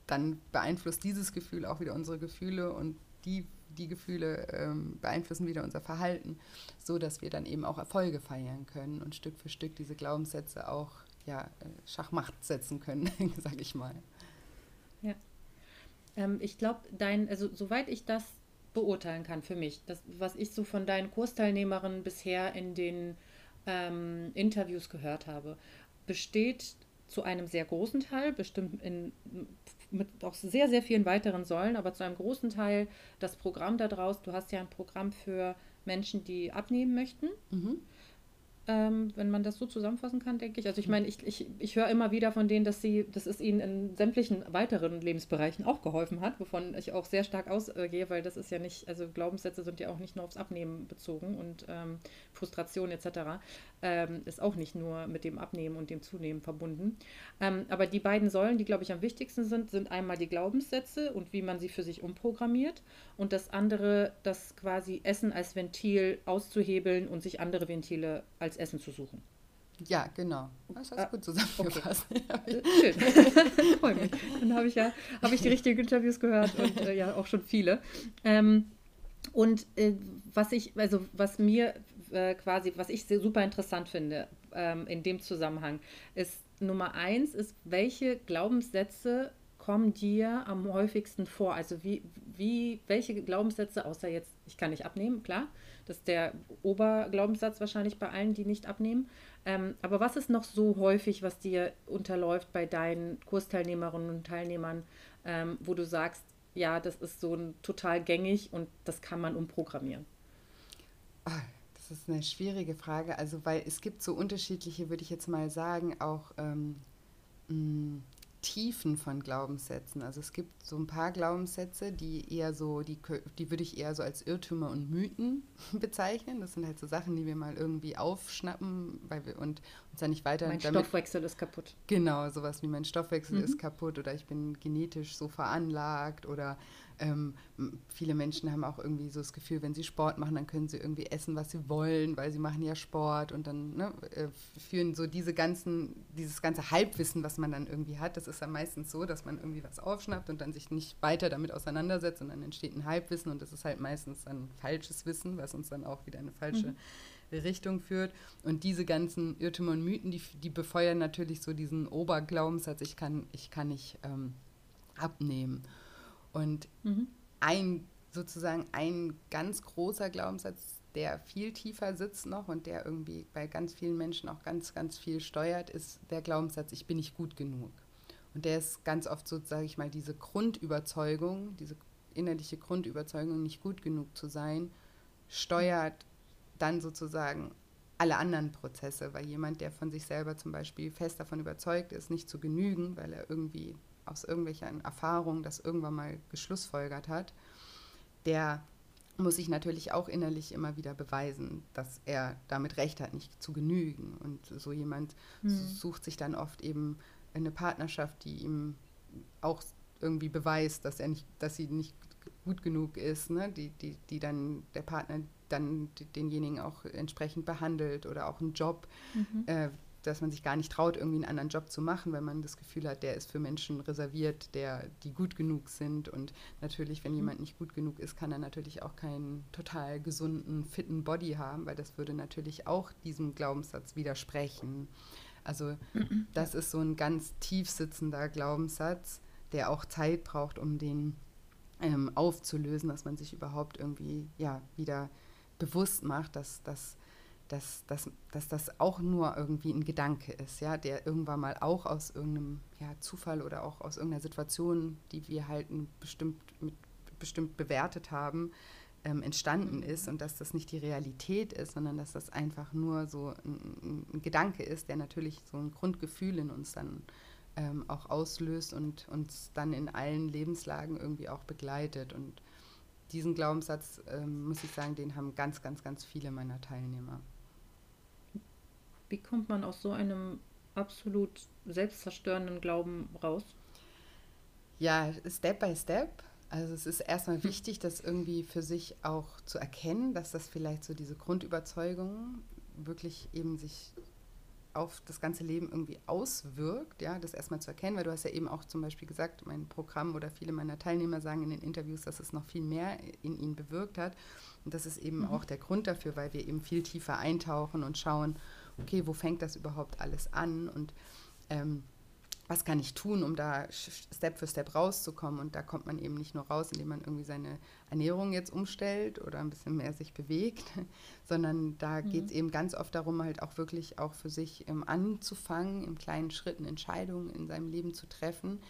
dann beeinflusst dieses Gefühl auch wieder unsere Gefühle und die, die Gefühle ähm, beeinflussen wieder unser Verhalten, so dass wir dann eben auch Erfolge feiern können und Stück für Stück diese Glaubenssätze auch ja, äh, Schachmacht setzen können, (laughs) sage ich mal. Ja. Ähm, ich glaube, dein, also soweit ich das beurteilen kann für mich, das, was ich so von deinen Kursteilnehmerinnen bisher in den ähm, Interviews gehört habe, besteht zu einem sehr großen Teil, bestimmt in auch sehr, sehr vielen weiteren Säulen, aber zu einem großen Teil das Programm daraus. Du hast ja ein Programm für Menschen, die abnehmen möchten. Mhm. Ähm, wenn man das so zusammenfassen kann, denke ich. Also ich meine, ich, ich, ich höre immer wieder von denen, dass sie, dass es ihnen in sämtlichen weiteren Lebensbereichen auch geholfen hat, wovon ich auch sehr stark ausgehe, weil das ist ja nicht, also Glaubenssätze sind ja auch nicht nur aufs Abnehmen bezogen und ähm, Frustration etc. Ähm, ist auch nicht nur mit dem Abnehmen und dem Zunehmen verbunden. Ähm, aber die beiden Säulen, die, glaube ich, am wichtigsten sind, sind einmal die Glaubenssätze und wie man sie für sich umprogrammiert und das andere, das quasi Essen als Ventil auszuhebeln und sich andere Ventile als als Essen zu suchen. Ja, genau. Das hast du ah, gut zusammengefasst. Okay. (laughs) Schön. (laughs) Freue mich. Dann habe ich ja hab ich die richtigen Interviews gehört und äh, ja auch schon viele. Ähm, und äh, was ich, also was mir äh, quasi, was ich super interessant finde ähm, in dem Zusammenhang, ist Nummer eins, ist, welche Glaubenssätze kommen dir am häufigsten vor? Also wie, wie, welche Glaubenssätze, außer jetzt, ich kann nicht abnehmen, klar, das ist der Oberglaubenssatz wahrscheinlich bei allen, die nicht abnehmen. Ähm, aber was ist noch so häufig, was dir unterläuft bei deinen Kursteilnehmerinnen und Teilnehmern, ähm, wo du sagst, ja, das ist so ein, total gängig und das kann man umprogrammieren? Ah, das ist eine schwierige Frage. Also, weil es gibt so unterschiedliche, würde ich jetzt mal sagen, auch ähm, Tiefen von Glaubenssätzen. Also es gibt so ein paar Glaubenssätze, die eher so, die, die würde ich eher so als Irrtümer und Mythen (laughs) bezeichnen. Das sind halt so Sachen, die wir mal irgendwie aufschnappen, weil wir und uns dann nicht weiter. Mein damit, Stoffwechsel ist kaputt. Genau, sowas wie mein Stoffwechsel mhm. ist kaputt oder ich bin genetisch so veranlagt oder ähm, viele Menschen haben auch irgendwie so das Gefühl, wenn sie Sport machen, dann können sie irgendwie essen, was sie wollen, weil sie machen ja Sport und dann ne, äh, führen so diese ganzen, dieses ganze Halbwissen, was man dann irgendwie hat, das ist dann meistens so, dass man irgendwie was aufschnappt und dann sich nicht weiter damit auseinandersetzt und dann entsteht ein Halbwissen und das ist halt meistens dann falsches Wissen, was uns dann auch wieder in eine falsche mhm. Richtung führt. Und diese ganzen Irrtümer und Mythen, die, die befeuern natürlich so diesen Oberglaubenssatz, ich kann, ich kann nicht ähm, abnehmen. Und mhm. ein sozusagen ein ganz großer Glaubenssatz, der viel tiefer sitzt noch und der irgendwie bei ganz vielen Menschen auch ganz, ganz viel steuert, ist der Glaubenssatz, ich bin nicht gut genug. Und der ist ganz oft so, sage ich mal, diese Grundüberzeugung, diese innerliche Grundüberzeugung, nicht gut genug zu sein, steuert dann sozusagen alle anderen Prozesse, weil jemand, der von sich selber zum Beispiel fest davon überzeugt ist, nicht zu genügen, weil er irgendwie aus irgendwelchen Erfahrungen das irgendwann mal geschlussfolgert hat, der muss sich natürlich auch innerlich immer wieder beweisen, dass er damit recht hat, nicht zu genügen. Und so jemand mhm. sucht sich dann oft eben eine Partnerschaft, die ihm auch irgendwie beweist, dass er nicht, dass sie nicht gut genug ist, ne? die, die, die dann der Partner dann denjenigen auch entsprechend behandelt oder auch einen Job, mhm. äh, dass man sich gar nicht traut, irgendwie einen anderen Job zu machen, weil man das Gefühl hat, der ist für Menschen reserviert, der, die gut genug sind. Und natürlich, wenn mhm. jemand nicht gut genug ist, kann er natürlich auch keinen total gesunden, fitten Body haben, weil das würde natürlich auch diesem Glaubenssatz widersprechen. Also (clears throat) das ist so ein ganz tief sitzender Glaubenssatz, der auch Zeit braucht, um den ähm, aufzulösen, dass man sich überhaupt irgendwie ja wieder bewusst macht, dass, dass, dass, dass, dass das auch nur irgendwie ein Gedanke ist, ja, der irgendwann mal auch aus irgendeinem ja, Zufall oder auch aus irgendeiner Situation, die wir halt bestimmt, mit, bestimmt bewertet haben, ähm, entstanden ist und dass das nicht die Realität ist, sondern dass das einfach nur so ein, ein Gedanke ist, der natürlich so ein Grundgefühl in uns dann ähm, auch auslöst und uns dann in allen Lebenslagen irgendwie auch begleitet. Und diesen Glaubenssatz, ähm, muss ich sagen, den haben ganz, ganz, ganz viele meiner Teilnehmer. Wie kommt man aus so einem absolut selbstzerstörenden Glauben raus? Ja, Step by Step. Also es ist erstmal hm. wichtig, das irgendwie für sich auch zu erkennen, dass das vielleicht so diese Grundüberzeugung wirklich eben sich auf das ganze Leben irgendwie auswirkt, ja, das erstmal zu erkennen, weil du hast ja eben auch zum Beispiel gesagt, mein Programm oder viele meiner Teilnehmer sagen in den Interviews, dass es noch viel mehr in ihnen bewirkt hat. Und das ist eben mhm. auch der Grund dafür, weil wir eben viel tiefer eintauchen und schauen, okay, wo fängt das überhaupt alles an und ähm, was kann ich tun, um da Step für Step rauszukommen. Und da kommt man eben nicht nur raus, indem man irgendwie seine Ernährung jetzt umstellt oder ein bisschen mehr sich bewegt, (laughs) sondern da mhm. geht es eben ganz oft darum, halt auch wirklich auch für sich ähm, anzufangen, in kleinen Schritten Entscheidungen in seinem Leben zu treffen,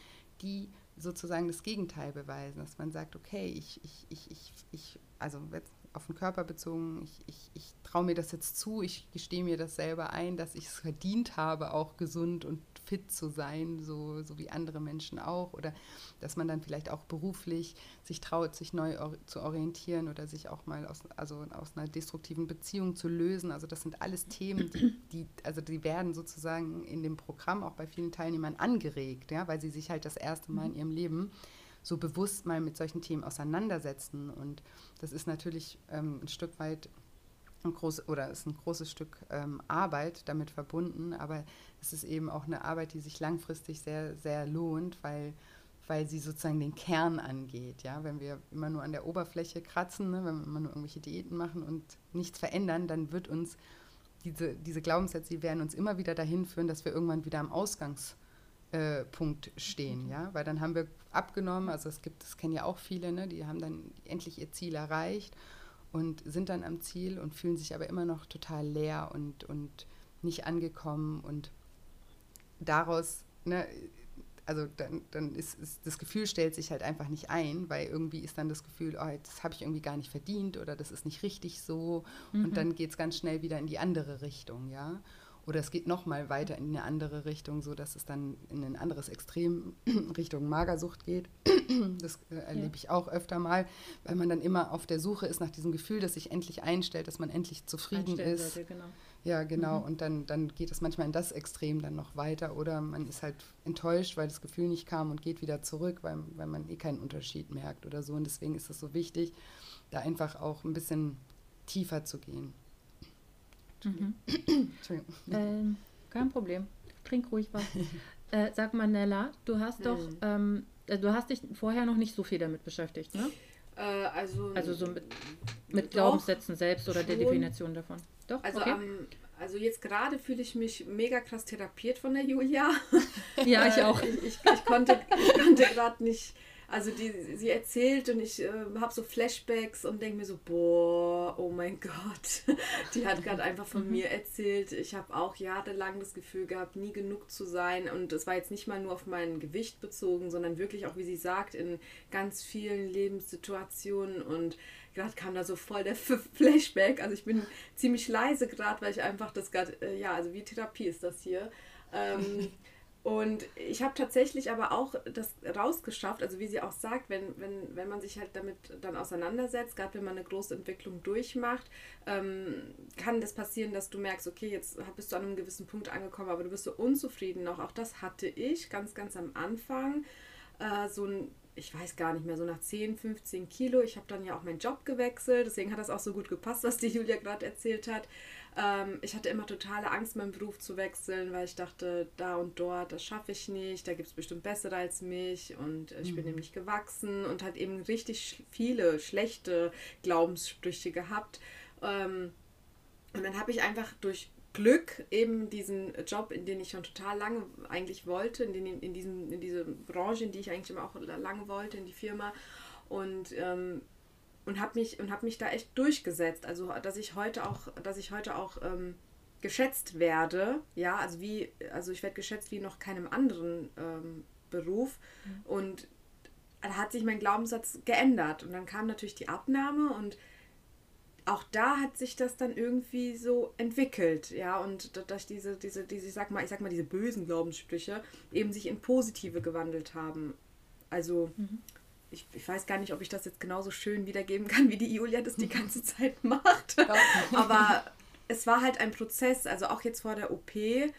die sozusagen das Gegenteil beweisen, dass man sagt, okay, ich, ich, ich, ich, ich also jetzt auf den Körper bezogen, ich, ich, ich traue mir das jetzt zu, ich gestehe mir das selber ein, dass ich es verdient habe, auch gesund und fit zu sein, so, so wie andere Menschen auch. Oder dass man dann vielleicht auch beruflich sich traut, sich neu or zu orientieren oder sich auch mal aus, also aus einer destruktiven Beziehung zu lösen. Also das sind alles Themen, die, die, also die werden sozusagen in dem Programm auch bei vielen Teilnehmern angeregt, ja, weil sie sich halt das erste Mal in ihrem Leben so bewusst mal mit solchen Themen auseinandersetzen. Und das ist natürlich ähm, ein Stück weit ein groß, oder ist ein großes Stück ähm, Arbeit damit verbunden, aber es ist eben auch eine Arbeit, die sich langfristig sehr, sehr lohnt, weil, weil sie sozusagen den Kern angeht. Ja? Wenn wir immer nur an der Oberfläche kratzen, ne? wenn wir immer nur irgendwelche Diäten machen und nichts verändern, dann wird uns diese, diese Glaubenssätze, die werden uns immer wieder dahin führen, dass wir irgendwann wieder am Ausgangspunkt äh, stehen, ja, weil dann haben wir abgenommen, also es gibt, das kennen ja auch viele, ne, die haben dann endlich ihr Ziel erreicht und sind dann am Ziel und fühlen sich aber immer noch total leer und, und nicht angekommen und daraus, ne, also dann, dann ist, ist, das Gefühl stellt sich halt einfach nicht ein, weil irgendwie ist dann das Gefühl, oh, das habe ich irgendwie gar nicht verdient oder das ist nicht richtig so mhm. und dann geht es ganz schnell wieder in die andere Richtung, ja. Oder es geht noch mal weiter in eine andere Richtung, so dass es dann in ein anderes Extrem (clears throat) Richtung Magersucht geht. (clears throat) Das äh, erlebe ja. ich auch öfter mal, weil man dann immer auf der Suche ist nach diesem Gefühl, dass sich endlich einstellt, dass man endlich zufrieden ist. Sollte, genau. Ja, genau. Mhm. Und dann, dann geht es manchmal in das Extrem dann noch weiter. Oder man ist halt enttäuscht, weil das Gefühl nicht kam und geht wieder zurück, weil, weil man eh keinen Unterschied merkt oder so. Und deswegen ist es so wichtig, da einfach auch ein bisschen tiefer zu gehen. Mhm. (clears throat) Entschuldigung. Ähm, kein Problem. Trink ruhig was. (laughs) äh, sag mal, Nella, du hast doch, mhm. ähm, äh, du hast dich vorher noch nicht so viel damit beschäftigt, ne? Äh, also, also so mit, mit Glaubenssätzen selbst oder der Definition davon. Doch, also, okay. um, also jetzt gerade fühle ich mich mega krass therapiert von der Julia. Ja, ich auch. ich, ich, ich konnte, ich konnte gerade nicht also die, sie erzählt und ich äh, habe so Flashbacks und denke mir so, boah, oh mein Gott, (laughs) die hat gerade einfach von mhm. mir erzählt. Ich habe auch jahrelang das Gefühl gehabt, nie genug zu sein und es war jetzt nicht mal nur auf mein Gewicht bezogen, sondern wirklich auch, wie sie sagt, in ganz vielen Lebenssituationen und gerade kam da so voll der (laughs) Flashback. Also ich bin ziemlich leise gerade, weil ich einfach das gerade, äh, ja, also wie Therapie ist das hier. Ähm, (laughs) Und ich habe tatsächlich aber auch das rausgeschafft, also wie sie auch sagt, wenn, wenn, wenn man sich halt damit dann auseinandersetzt, gerade wenn man eine große Entwicklung durchmacht, ähm, kann das passieren, dass du merkst, okay, jetzt bist du an einem gewissen Punkt angekommen, aber du bist so unzufrieden noch. Auch das hatte ich ganz, ganz am Anfang. Äh, so ein ich weiß gar nicht mehr, so nach 10, 15 Kilo. Ich habe dann ja auch meinen Job gewechselt, deswegen hat das auch so gut gepasst, was die Julia gerade erzählt hat. Ähm, ich hatte immer totale Angst, meinen Beruf zu wechseln, weil ich dachte, da und dort, das schaffe ich nicht, da gibt es bestimmt bessere als mich und ich mhm. bin nämlich gewachsen und hat eben richtig viele schlechte Glaubenssprüche gehabt. Ähm, und dann habe ich einfach durch Glück eben diesen Job, in den ich schon total lange eigentlich wollte, in, den, in, diesem, in diese Branche, in die ich eigentlich immer auch lange wollte, in die Firma und ähm, und habe mich und habe mich da echt durchgesetzt. Also dass ich heute auch, dass ich heute auch ähm, geschätzt werde, ja, also wie, also ich werde geschätzt wie noch keinem anderen ähm, Beruf mhm. und da hat sich mein Glaubenssatz geändert und dann kam natürlich die Abnahme und auch da hat sich das dann irgendwie so entwickelt, ja, und dass diese, diese, diese, ich sag mal, ich sag mal, diese bösen Glaubenssprüche eben sich in positive gewandelt haben. Also mhm ich, ich weiß gar nicht, ob ich das jetzt genauso schön wiedergeben kann, wie die Julia das die ganze Zeit macht. Aber es war halt ein Prozess, also auch jetzt vor der OP, äh,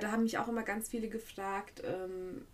da haben mich auch immer ganz viele gefragt, ähm,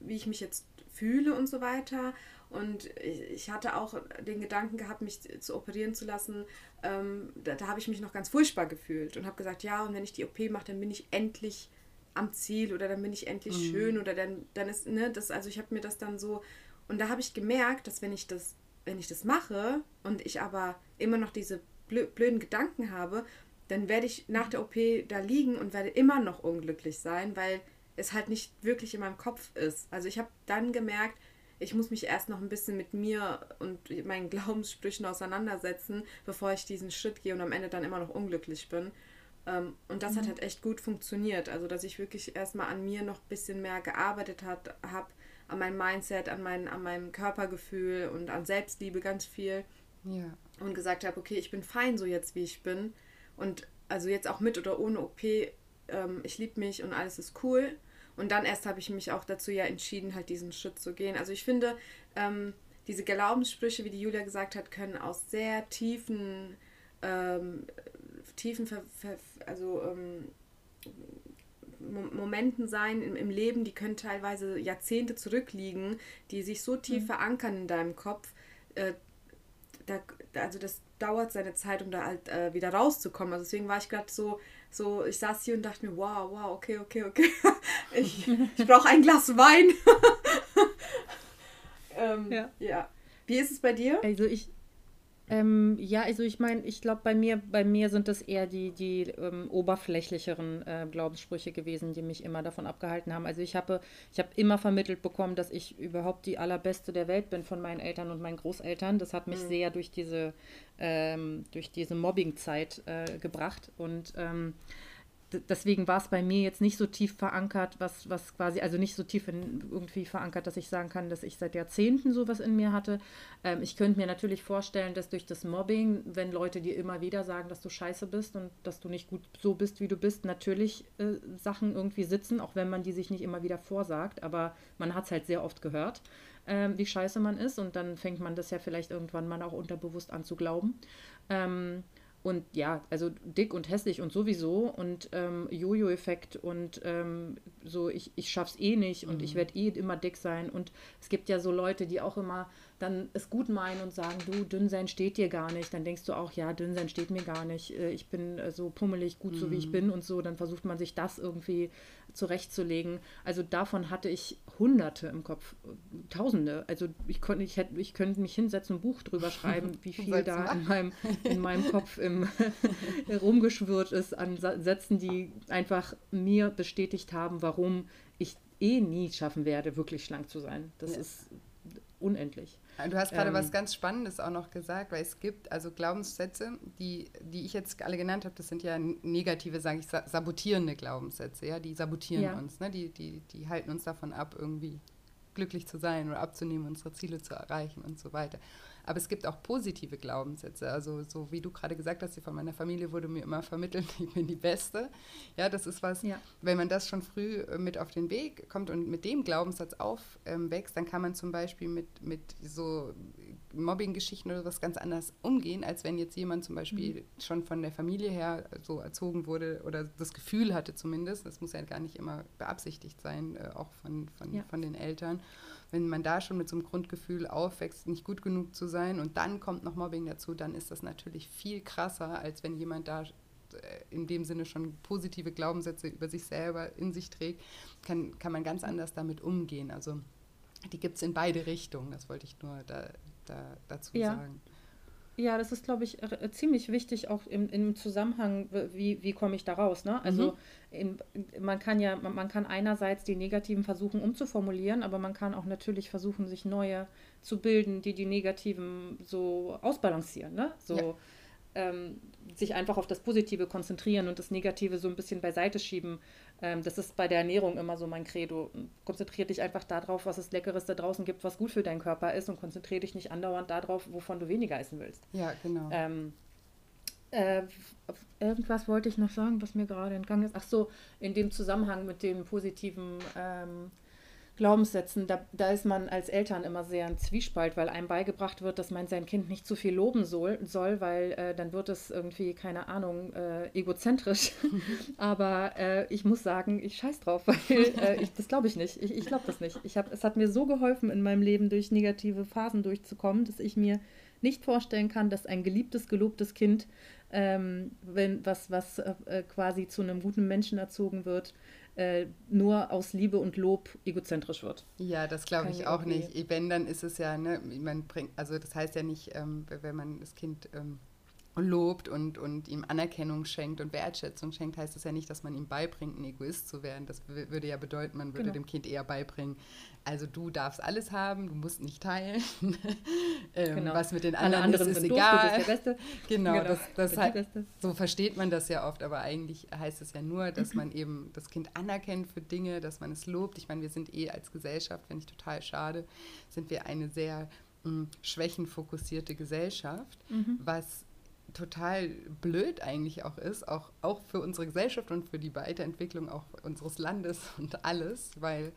wie ich mich jetzt fühle und so weiter. Und ich, ich hatte auch den Gedanken gehabt, mich zu operieren zu lassen. Ähm, da, da habe ich mich noch ganz furchtbar gefühlt und habe gesagt, ja, und wenn ich die OP mache, dann bin ich endlich am Ziel oder dann bin ich endlich mhm. schön oder dann, dann ist, ne, das, also ich habe mir das dann so und da habe ich gemerkt, dass wenn ich das, wenn ich das mache und ich aber immer noch diese blöden Gedanken habe, dann werde ich nach der OP da liegen und werde immer noch unglücklich sein, weil es halt nicht wirklich in meinem Kopf ist. Also ich habe dann gemerkt, ich muss mich erst noch ein bisschen mit mir und meinen (laughs) Glaubenssprüchen auseinandersetzen, bevor ich diesen Schritt gehe und am Ende dann immer noch unglücklich bin. Ähm, und das mhm. hat halt echt gut funktioniert. Also dass ich wirklich erstmal an mir noch ein bisschen mehr gearbeitet habe, an meinem Mindset, an, mein, an meinem Körpergefühl und an Selbstliebe ganz viel. Ja. Und gesagt habe, okay, ich bin fein so jetzt, wie ich bin. Und also jetzt auch mit oder ohne OP, ähm, ich liebe mich und alles ist cool. Und dann erst habe ich mich auch dazu ja entschieden, halt diesen Schritt zu gehen. Also ich finde, ähm, diese Glaubenssprüche, wie die Julia gesagt hat, können aus sehr tiefen, ähm, tiefen, also ähm, Momenten sein im, im, Leben, die können teilweise Jahrzehnte zurückliegen, die sich so tief mhm. verankern in deinem Kopf. Äh, da, also das dauert seine Zeit, um da halt äh, wieder rauszukommen. Also deswegen war ich gerade so, so, ich saß hier und dachte mir, wow, wow, okay, okay, okay. (laughs) ich ich brauche ein Glas Wein. (laughs) ähm, ja. ja. Wie ist es bei dir? Also ich, ähm, ja, also ich meine, ich glaube, bei mir, bei mir sind das eher die, die ähm, oberflächlicheren äh, Glaubenssprüche gewesen, die mich immer davon abgehalten haben. Also ich habe, ich habe immer vermittelt bekommen, dass ich überhaupt die allerbeste der Welt bin von meinen Eltern und meinen Großeltern. Das hat mich mhm. sehr durch diese, ähm, durch diese Mobbing-Zeit äh, gebracht. Und ähm, deswegen war es bei mir jetzt nicht so tief verankert, was, was quasi, also nicht so tief in, irgendwie verankert, dass ich sagen kann, dass ich seit Jahrzehnten sowas in mir hatte. Ähm, ich könnte mir natürlich vorstellen, dass durch das Mobbing, wenn Leute dir immer wieder sagen, dass du scheiße bist und dass du nicht gut so bist, wie du bist, natürlich äh, Sachen irgendwie sitzen, auch wenn man die sich nicht immer wieder vorsagt, aber man hat es halt sehr oft gehört, äh, wie scheiße man ist und dann fängt man das ja vielleicht irgendwann mal auch unterbewusst an zu glauben. Ähm, und ja, also dick und hässlich und sowieso und ähm, Jojo-Effekt und ähm, so, ich, ich schaff's eh nicht und mhm. ich werde eh immer dick sein. Und es gibt ja so Leute, die auch immer dann es gut meinen und sagen, du, dünn sein steht dir gar nicht. Dann denkst du auch, ja, dünn sein steht mir gar nicht. Äh, ich bin äh, so pummelig, gut mhm. so wie ich mhm. bin und so. Dann versucht man sich das irgendwie zurechtzulegen. Also davon hatte ich Hunderte im Kopf, Tausende. Also ich konnte, ich hätte, ich könnte mich hinsetzen, ein Buch drüber schreiben, (laughs) wie viel da in meinem, in meinem Kopf im, (laughs) rumgeschwirrt ist an Sätzen, die einfach mir bestätigt haben, warum ich eh nie schaffen werde, wirklich schlank zu sein. Das ja. ist unendlich. Du hast gerade ähm, was ganz Spannendes auch noch gesagt, weil es gibt also Glaubenssätze, die, die ich jetzt alle genannt habe, das sind ja negative, sage ich, sabotierende Glaubenssätze, ja, die sabotieren ja. uns, ne? die, die, die halten uns davon ab, irgendwie glücklich zu sein oder abzunehmen, unsere Ziele zu erreichen und so weiter. Aber es gibt auch positive Glaubenssätze. Also so wie du gerade gesagt hast, von meiner Familie wurde mir immer vermittelt, (laughs) ich bin die Beste. Ja, das ist was, ja. wenn man das schon früh äh, mit auf den Weg kommt und mit dem Glaubenssatz aufwächst, dann kann man zum Beispiel mit, mit so Mobbing-Geschichten oder was ganz anders umgehen, als wenn jetzt jemand zum Beispiel mhm. schon von der Familie her so erzogen wurde oder das Gefühl hatte zumindest, das muss ja gar nicht immer beabsichtigt sein, äh, auch von, von, ja. von den Eltern wenn man da schon mit so einem Grundgefühl aufwächst, nicht gut genug zu sein und dann kommt noch Mobbing dazu, dann ist das natürlich viel krasser, als wenn jemand da äh, in dem Sinne schon positive Glaubenssätze über sich selber in sich trägt, kann, kann man ganz anders damit umgehen. Also die gibt es in beide Richtungen, das wollte ich nur da, da dazu ja. sagen. Ja, das ist, glaube ich, ziemlich wichtig, auch im, im Zusammenhang, wie, wie komme ich da raus. Ne? Also mhm. in, man kann ja, man, man, kann einerseits die negativen versuchen umzuformulieren, aber man kann auch natürlich versuchen, sich neue zu bilden, die die negativen so ausbalancieren. Ne? So, ja. Ähm, sich einfach auf das Positive konzentrieren und das Negative so ein bisschen beiseite schieben. Ähm, das ist bei der Ernährung immer so mein Credo. Konzentriere dich einfach darauf, was es Leckeres da draußen gibt, was gut für deinen Körper ist und konzentriere dich nicht andauernd darauf, wovon du weniger essen willst. Ja, genau. Ähm, äh, irgendwas wollte ich noch sagen, was mir gerade entgangen ist. Ach so, in dem Zusammenhang mit dem positiven ähm, Glaubenssätzen, da, da ist man als Eltern immer sehr ein Zwiespalt, weil einem beigebracht wird, dass man sein Kind nicht zu viel loben soll, soll weil äh, dann wird es irgendwie, keine Ahnung, äh, egozentrisch. (laughs) Aber äh, ich muss sagen, ich scheiß drauf, weil äh, ich, das glaube ich nicht. Ich, ich glaube das nicht. Ich hab, es hat mir so geholfen, in meinem Leben durch negative Phasen durchzukommen, dass ich mir nicht vorstellen kann, dass ein geliebtes, gelobtes Kind, ähm, wenn was, was äh, quasi zu einem guten Menschen erzogen wird, äh, nur aus Liebe und Lob egozentrisch wird. Ja, das glaube ich auch nicht. Wenn, dann ist es ja, ne, man bringt, also das heißt ja nicht, ähm, wenn man das Kind ähm, lobt und, und ihm Anerkennung schenkt und Wertschätzung schenkt, heißt das ja nicht, dass man ihm beibringt, ein Egoist zu werden. Das würde ja bedeuten, man würde genau. dem Kind eher beibringen, also du darfst alles haben, du musst nicht teilen. (laughs) ähm, genau. Was mit den anderen, anderen ist, ist egal. Doof, der Beste. (laughs) Genau, genau. Das, das halt, so versteht man das ja oft, aber eigentlich heißt es ja nur, dass man eben das Kind anerkennt für Dinge, dass man es lobt. Ich meine, wir sind eh als Gesellschaft, wenn ich total schade, sind wir eine sehr mh, hm, schwächenfokussierte Gesellschaft, mhm. was total blöd eigentlich auch ist, auch, auch für unsere Gesellschaft und für die Weiterentwicklung auch unseres Landes und alles, weil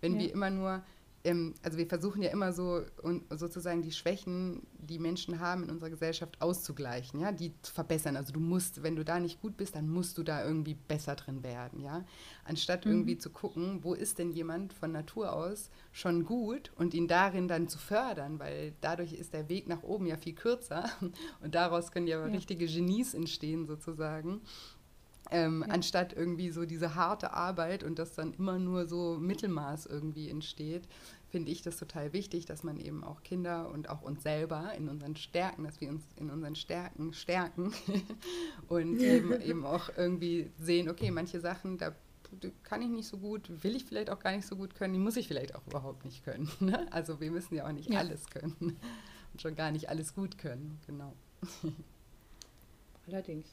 wenn ja. wir immer nur, ähm, also wir versuchen ja immer so und sozusagen die Schwächen, die Menschen haben in unserer Gesellschaft auszugleichen, ja, die zu verbessern. Also du musst, wenn du da nicht gut bist, dann musst du da irgendwie besser drin werden, ja. Anstatt mhm. irgendwie zu gucken, wo ist denn jemand von Natur aus schon gut und ihn darin dann zu fördern, weil dadurch ist der Weg nach oben ja viel kürzer (laughs) und daraus können ja, ja. richtige Genies entstehen sozusagen. Ähm, ja. Anstatt irgendwie so diese harte Arbeit und das dann immer nur so Mittelmaß irgendwie entsteht, finde ich das total wichtig, dass man eben auch Kinder und auch uns selber in unseren Stärken, dass wir uns in unseren Stärken stärken (laughs) und (laughs) eben, eben auch irgendwie sehen, okay, manche Sachen, da kann ich nicht so gut, will ich vielleicht auch gar nicht so gut können, die muss ich vielleicht auch überhaupt nicht können. (laughs) Ne? Also wir müssen ja auch nicht ja. alles können und schon gar nicht alles gut können, genau. Allerdings.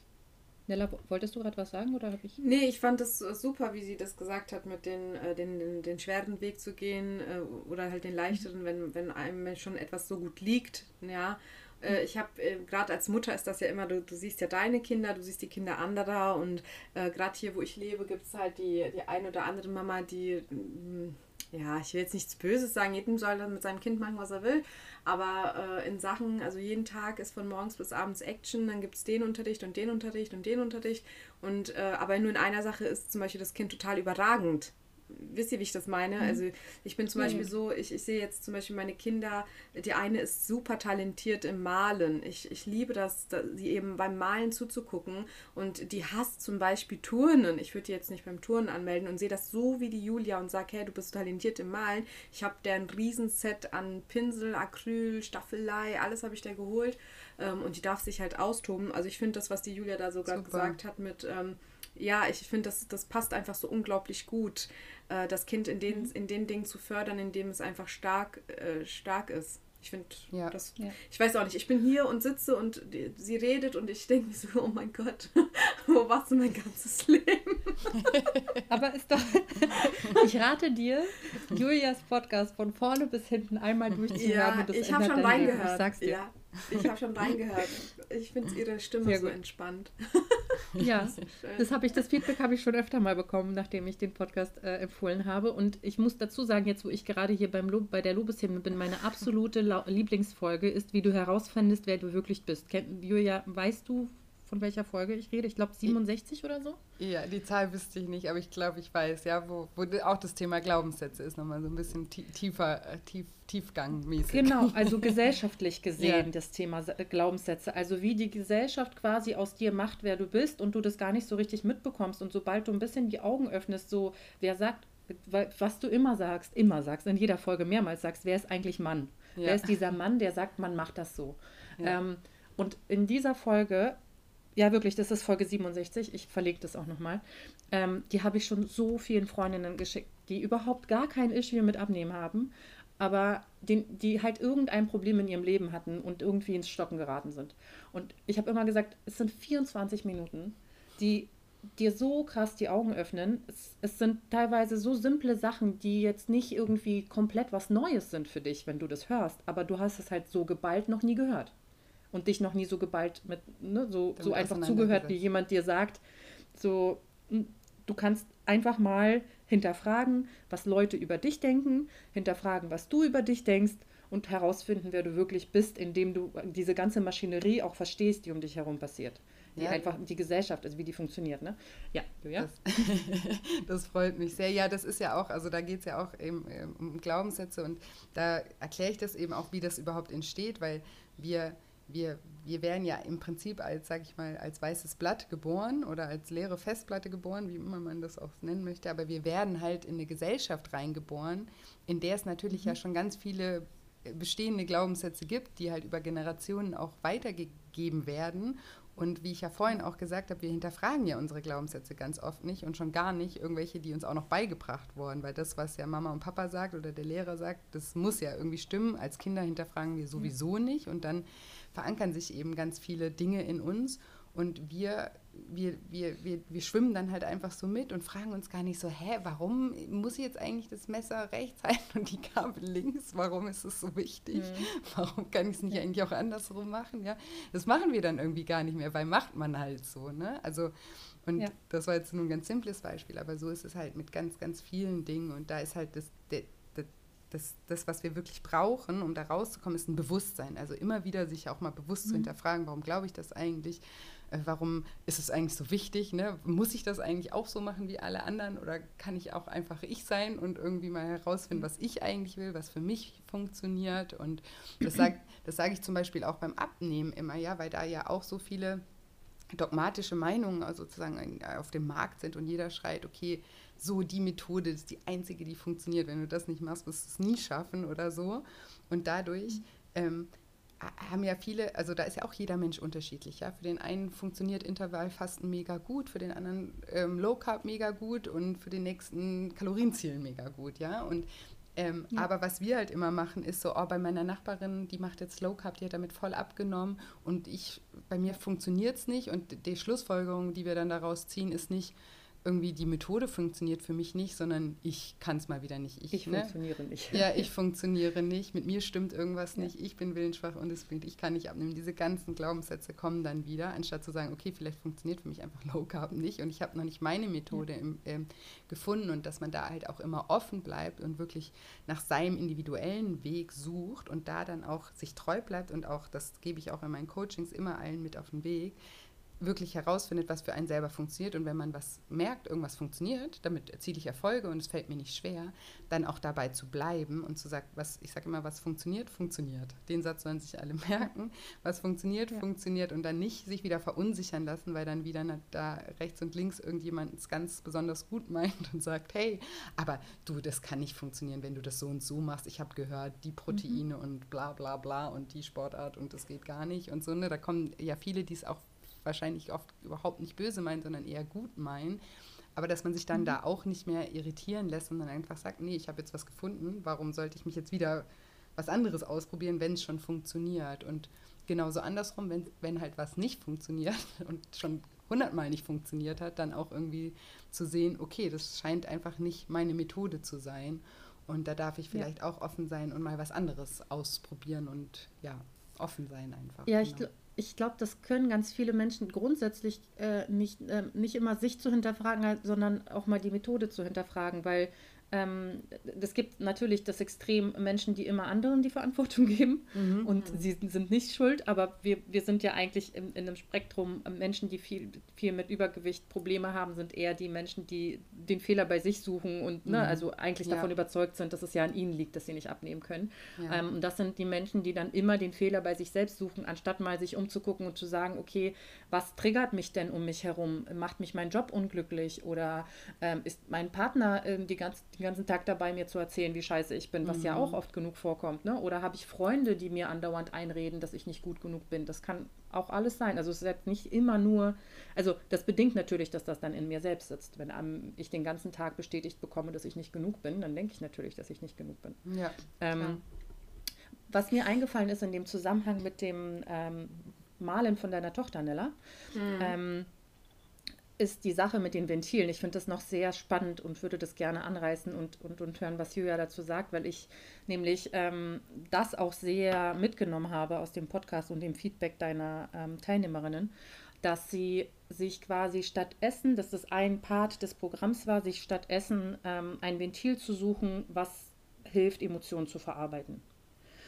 Nella, wolltest du gerade was sagen oder habe ich? Nee, ich fand es super, wie sie das gesagt hat, mit den, äh, den, den, den, schweren Weg zu gehen äh, oder halt den leichteren, mhm. wenn, wenn einem schon etwas so gut liegt. Ja. Äh, ich habe, äh, gerade als Mutter ist das ja immer, du, du siehst ja deine Kinder, du siehst die Kinder anderer und äh, gerade hier, wo ich lebe, gibt es halt die, die eine oder andere Mama, die mm, ja, ich will jetzt nichts Böses sagen, jedem soll dann mit seinem Kind machen, was er will, aber äh, in Sachen, also jeden Tag ist von morgens bis abends Action, dann gibt es den Unterricht und den Unterricht und den Unterricht. Und äh, aber nur in einer Sache ist zum Beispiel das Kind total überragend wisst ihr, wie ich das meine? Mhm. Also ich bin zum mhm. Beispiel so, ich, ich sehe jetzt zum Beispiel meine Kinder, die eine ist super talentiert im Malen. Ich, ich liebe das, sie eben beim Malen zuzugucken und die hasst zum Beispiel Turnen. Ich würde die jetzt nicht beim Turnen anmelden und sehe das so wie die Julia und sage, hey, du bist talentiert im Malen. Ich habe der ein Riesenset an Pinsel, Acryl, Staffelei, alles habe ich der geholt ähm, und die darf sich halt austoben. Also ich finde das, was die Julia da so gerade gesagt hat mit... Ähm, ja, ich finde, das, das passt einfach so unglaublich gut, äh, das Kind in den, mhm. in den Dingen zu fördern, in dem es einfach stark, äh, stark ist. Ich finde ja. das, ja. ich weiß auch nicht, ich bin hier und sitze und die, sie redet und ich denke so, oh mein Gott, (laughs) wo warst du mein ganzes Leben? (laughs) Aber ist doch, (laughs) ich rate dir, Julias Podcast von vorne bis hinten einmal durchzuhören. Ja, ich habe schon reingehört. Ich sag's dir. Ja. Ich habe schon reingehört. Ich finde ihre Stimme so entspannt. (laughs) Ja, (laughs) das habe ich, das Feedback habe ich schon öfter mal bekommen, nachdem ich den Podcast äh, empfohlen habe. Und ich muss dazu sagen, jetzt wo ich gerade hier beim Lob, bei der Lobeshymne bin, meine absolute Lieblingsfolge ist, wie du herausfindest, wer du wirklich bist. Julia, weißt du, von welcher Folge ich rede. Ich glaube 67 oder so. Ja, die Zahl wüsste ich nicht, aber ich glaube, ich weiß, ja, wo, wo auch das Thema Glaubenssätze ist, nochmal so ein bisschen tiefer, äh, tief, tiefgangmäßig. Genau, (laughs) also gesellschaftlich gesehen ja. das Thema Glaubenssätze. Also wie die Gesellschaft quasi aus dir macht, wer du bist und du das gar nicht so richtig mitbekommst. Und sobald du ein bisschen die Augen öffnest, so, wer sagt, was du immer sagst, immer sagst, in jeder Folge mehrmals sagst, wer ist eigentlich Mann? Ja. Wer ist dieser Mann, der sagt, man macht das so? Ja. Ähm, Und in dieser Folge, ja wirklich, das ist Folge 67, ich verlege das auch nochmal, ähm, die habe ich schon so vielen Freundinnen geschickt, die überhaupt gar kein Issue mit Abnehmen haben, aber den, die halt irgendein Problem in ihrem Leben hatten und irgendwie ins Stocken geraten sind. Und ich habe immer gesagt, es sind 24 Minuten, die dir so krass die Augen öffnen. Es, es, sind teilweise so simple Sachen, die jetzt nicht irgendwie komplett was Neues sind für dich, wenn du das hörst, aber du hast es halt so geballt noch nie gehört. Und dich noch nie so geballt mit, ne, so, so einfach zugehört, wie jemand dir sagt, so, hm, du kannst einfach mal hinterfragen, was Leute über dich denken, hinterfragen, was du über dich denkst und herausfinden, wer du wirklich bist, indem du diese ganze Maschinerie auch verstehst, die um dich herum passiert. Die ja. einfach die Gesellschaft, also wie die funktioniert, ne? Ja, ja. Das, (laughs) das, freut mich sehr. Ja, das ist ja auch, also da geht es ja auch eben ähm, um Glaubenssätze und da erkläre ich das eben auch, wie das überhaupt entsteht, weil wir wir, wir werden ja im Prinzip als, sag ich mal, als weißes Blatt geboren oder als leere Festplatte geboren, wie immer man das auch nennen möchte, aber wir werden halt in eine Gesellschaft reingeboren, in der es natürlich mhm. ja schon ganz viele bestehende Glaubenssätze gibt, die halt über Generationen auch weitergegeben werden. Und wie ich ja vorhin auch gesagt habe, wir hinterfragen ja unsere Glaubenssätze ganz oft nicht und schon gar nicht irgendwelche, die uns auch noch beigebracht wurden, weil das, was ja Mama und Papa sagt oder der Lehrer sagt, das muss ja irgendwie stimmen. Als Kinder hinterfragen wir sowieso nicht und dann verankern sich eben ganz viele Dinge in uns und wir, wir, wir, wir, wir schwimmen dann halt einfach so mit und fragen uns gar nicht so, hä, warum muss jetzt eigentlich das Messer rechts (laughs) halten und die Gabel links? Warum ist es so wichtig? Mhm. Warum kann ich es nicht eigentlich auch andersrum machen? Ja, das machen wir dann irgendwie gar nicht mehr, weil macht man halt so, ne? Also und ja. das war jetzt nur ein ganz simples Beispiel, aber so ist es halt mit ganz, ganz vielen Dingen und da ist halt das, der, das, das, was wir wirklich brauchen, um da rauszukommen, ist ein Bewusstsein. Also immer wieder sich auch mal bewusst mhm. zu hinterfragen, warum glaube ich das eigentlich? Äh, warum ist es eigentlich so wichtig? Ne? Muss ich das eigentlich auch so machen wie alle anderen oder kann ich auch einfach ich sein und irgendwie mal herausfinden, mhm. was ich eigentlich will, was für mich funktioniert? Und das sage das sag ich zum Beispiel auch beim Abnehmen immer, ja, weil da ja auch so viele dogmatische Meinungen sozusagen auf dem Markt sind und jeder schreit, okay, so die Methode ist die einzige, die funktioniert. Wenn du das nicht machst, wirst du es nie schaffen oder so. Und dadurch ähm, haben ja viele, also da ist ja auch jeder Mensch unterschiedlich. Ja? Für den einen funktioniert Intervallfasten mega gut, für den anderen ähm, Low Carb mega gut und für den nächsten Kalorienzielen mega gut. Ja? Und ähm, ja. Aber was wir halt immer machen, ist so, oh, bei meiner Nachbarin, die macht jetzt Low Carb, die hat damit voll abgenommen und ich, bei mir funktioniert es nicht und die Schlussfolgerung, die wir dann daraus ziehen, ist nicht, irgendwie die Methode funktioniert für mich nicht, sondern ich kann es mal wieder nicht. Ich, ich ne? funktioniere nicht. Ja, (laughs) ich funktioniere nicht. Mit mir stimmt irgendwas ja. nicht. Ich bin willensschwach und es bringt, ich kann nicht abnehmen. Diese ganzen Glaubenssätze kommen dann wieder, anstatt zu sagen, okay, vielleicht funktioniert für mich einfach (laughs) Low Carb nicht und ich habe noch nicht meine Methode ja. im, ähm, gefunden und dass man da halt auch immer offen bleibt und wirklich nach seinem individuellen Weg sucht und da dann auch sich treu bleibt und auch, das gebe ich auch in meinen Coachings immer allen mit auf den Weg, wirklich herausfindet, was für einen selber funktioniert und wenn man was merkt, irgendwas funktioniert, damit erziele ich Erfolge und es fällt mir nicht schwer, dann auch dabei zu bleiben und zu sagen, was ich sage immer, was funktioniert, funktioniert. Den Satz sollen sich alle (laughs) merken. Was funktioniert, ja. funktioniert und dann nicht sich wieder verunsichern lassen, weil dann wieder da rechts und links irgendjemand es ganz besonders gut meint und sagt, hey, aber du, das kann nicht funktionieren, wenn du das so und so machst. Ich habe gehört, die Proteine mhm. und bla bla bla und die Sportart und das geht gar nicht und so. Ne? Da kommen ja viele, die es auch wahrscheinlich oft überhaupt nicht böse meinen, sondern eher gut meinen. Aber dass man sich dann mhm. da auch nicht mehr irritieren lässt und dann einfach sagt, nee, ich habe jetzt was gefunden, warum sollte ich mich jetzt wieder was anderes ausprobieren, wenn es schon funktioniert? Und genauso andersrum, wenn, wenn halt was nicht funktioniert (laughs) und schon hundertmal nicht funktioniert hat, dann auch irgendwie zu sehen, okay, das scheint einfach nicht meine Methode zu sein. Und da darf ich vielleicht ja. auch offen sein und mal was anderes ausprobieren und ja, offen sein einfach. Ja, ich, genau ich glaube, das können ganz viele Menschen grundsätzlich äh, nicht, äh, nicht immer sich zu hinterfragen, sondern auch mal die Methode zu hinterfragen, weil ähm, es gibt natürlich das Extrem Menschen, die immer anderen die Verantwortung (laughs) geben mhm. und sie sind nicht schuld, aber wir, wir sind ja eigentlich in, in einem Spektrum Menschen, die viel, viel mit Übergewicht Probleme haben, sind eher die Menschen, die den Fehler bei sich suchen und ne, mhm. also eigentlich ja. davon überzeugt sind, dass es ja an ihnen liegt, dass sie nicht abnehmen können. Ja. Ähm, und das sind die Menschen, die dann immer den Fehler bei sich selbst suchen, anstatt mal sich umzugucken und zu sagen, okay, was triggert mich denn um mich herum? Macht mich mein Job unglücklich oder ähm, ist mein Partner ähm, die ganze, die den ganzen Tag dabei, mir zu erzählen, wie scheiße ich bin, was mhm. ja auch oft genug vorkommt. Ne? Oder habe ich Freunde, die mir andauernd einreden, dass ich nicht gut genug bin. Das kann auch alles sein. Also es ist jetzt nicht immer nur, also das bedingt natürlich, dass das dann in mir selbst sitzt. Wenn um, ich den ganzen Tag bestätigt bekomme, dass ich nicht genug bin, dann denke ich natürlich, dass ich nicht genug bin. Ja, ähm, was mir eingefallen ist in dem Zusammenhang mit dem ähm, Malen von deiner Tochter, Nella, mhm. ähm, ist die Sache mit den Ventilen. Ich finde das noch sehr spannend und würde das gerne anreißen und, und, und hören, was Julia dazu sagt, weil ich nämlich ähm, das auch sehr mitgenommen habe aus dem Podcast und dem Feedback deiner ähm, Teilnehmerinnen, dass sie sich quasi statt Essen, dass das ein Part des Programms war, sich statt Essen ähm, ein Ventil zu suchen, was hilft, Emotionen zu verarbeiten.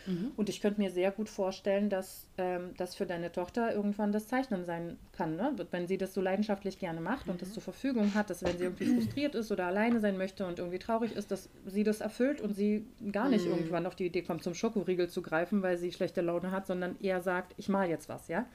Mhm. Und ich könnte mir sehr gut vorstellen, dass ähm, das für deine Tochter irgendwann das Zeichnen sein kann. Ne? Wenn sie das so leidenschaftlich gerne macht mhm. und das mhm. zur Verfügung hat, dass wenn sie irgendwie frustriert ist oder alleine sein möchte und irgendwie traurig ist, dass sie das erfüllt und sie gar nicht mhm. irgendwann auf die Idee kommt, zum Schokoriegel zu greifen, weil sie schlechte Laune hat, sondern eher sagt, ich mal jetzt was, ja?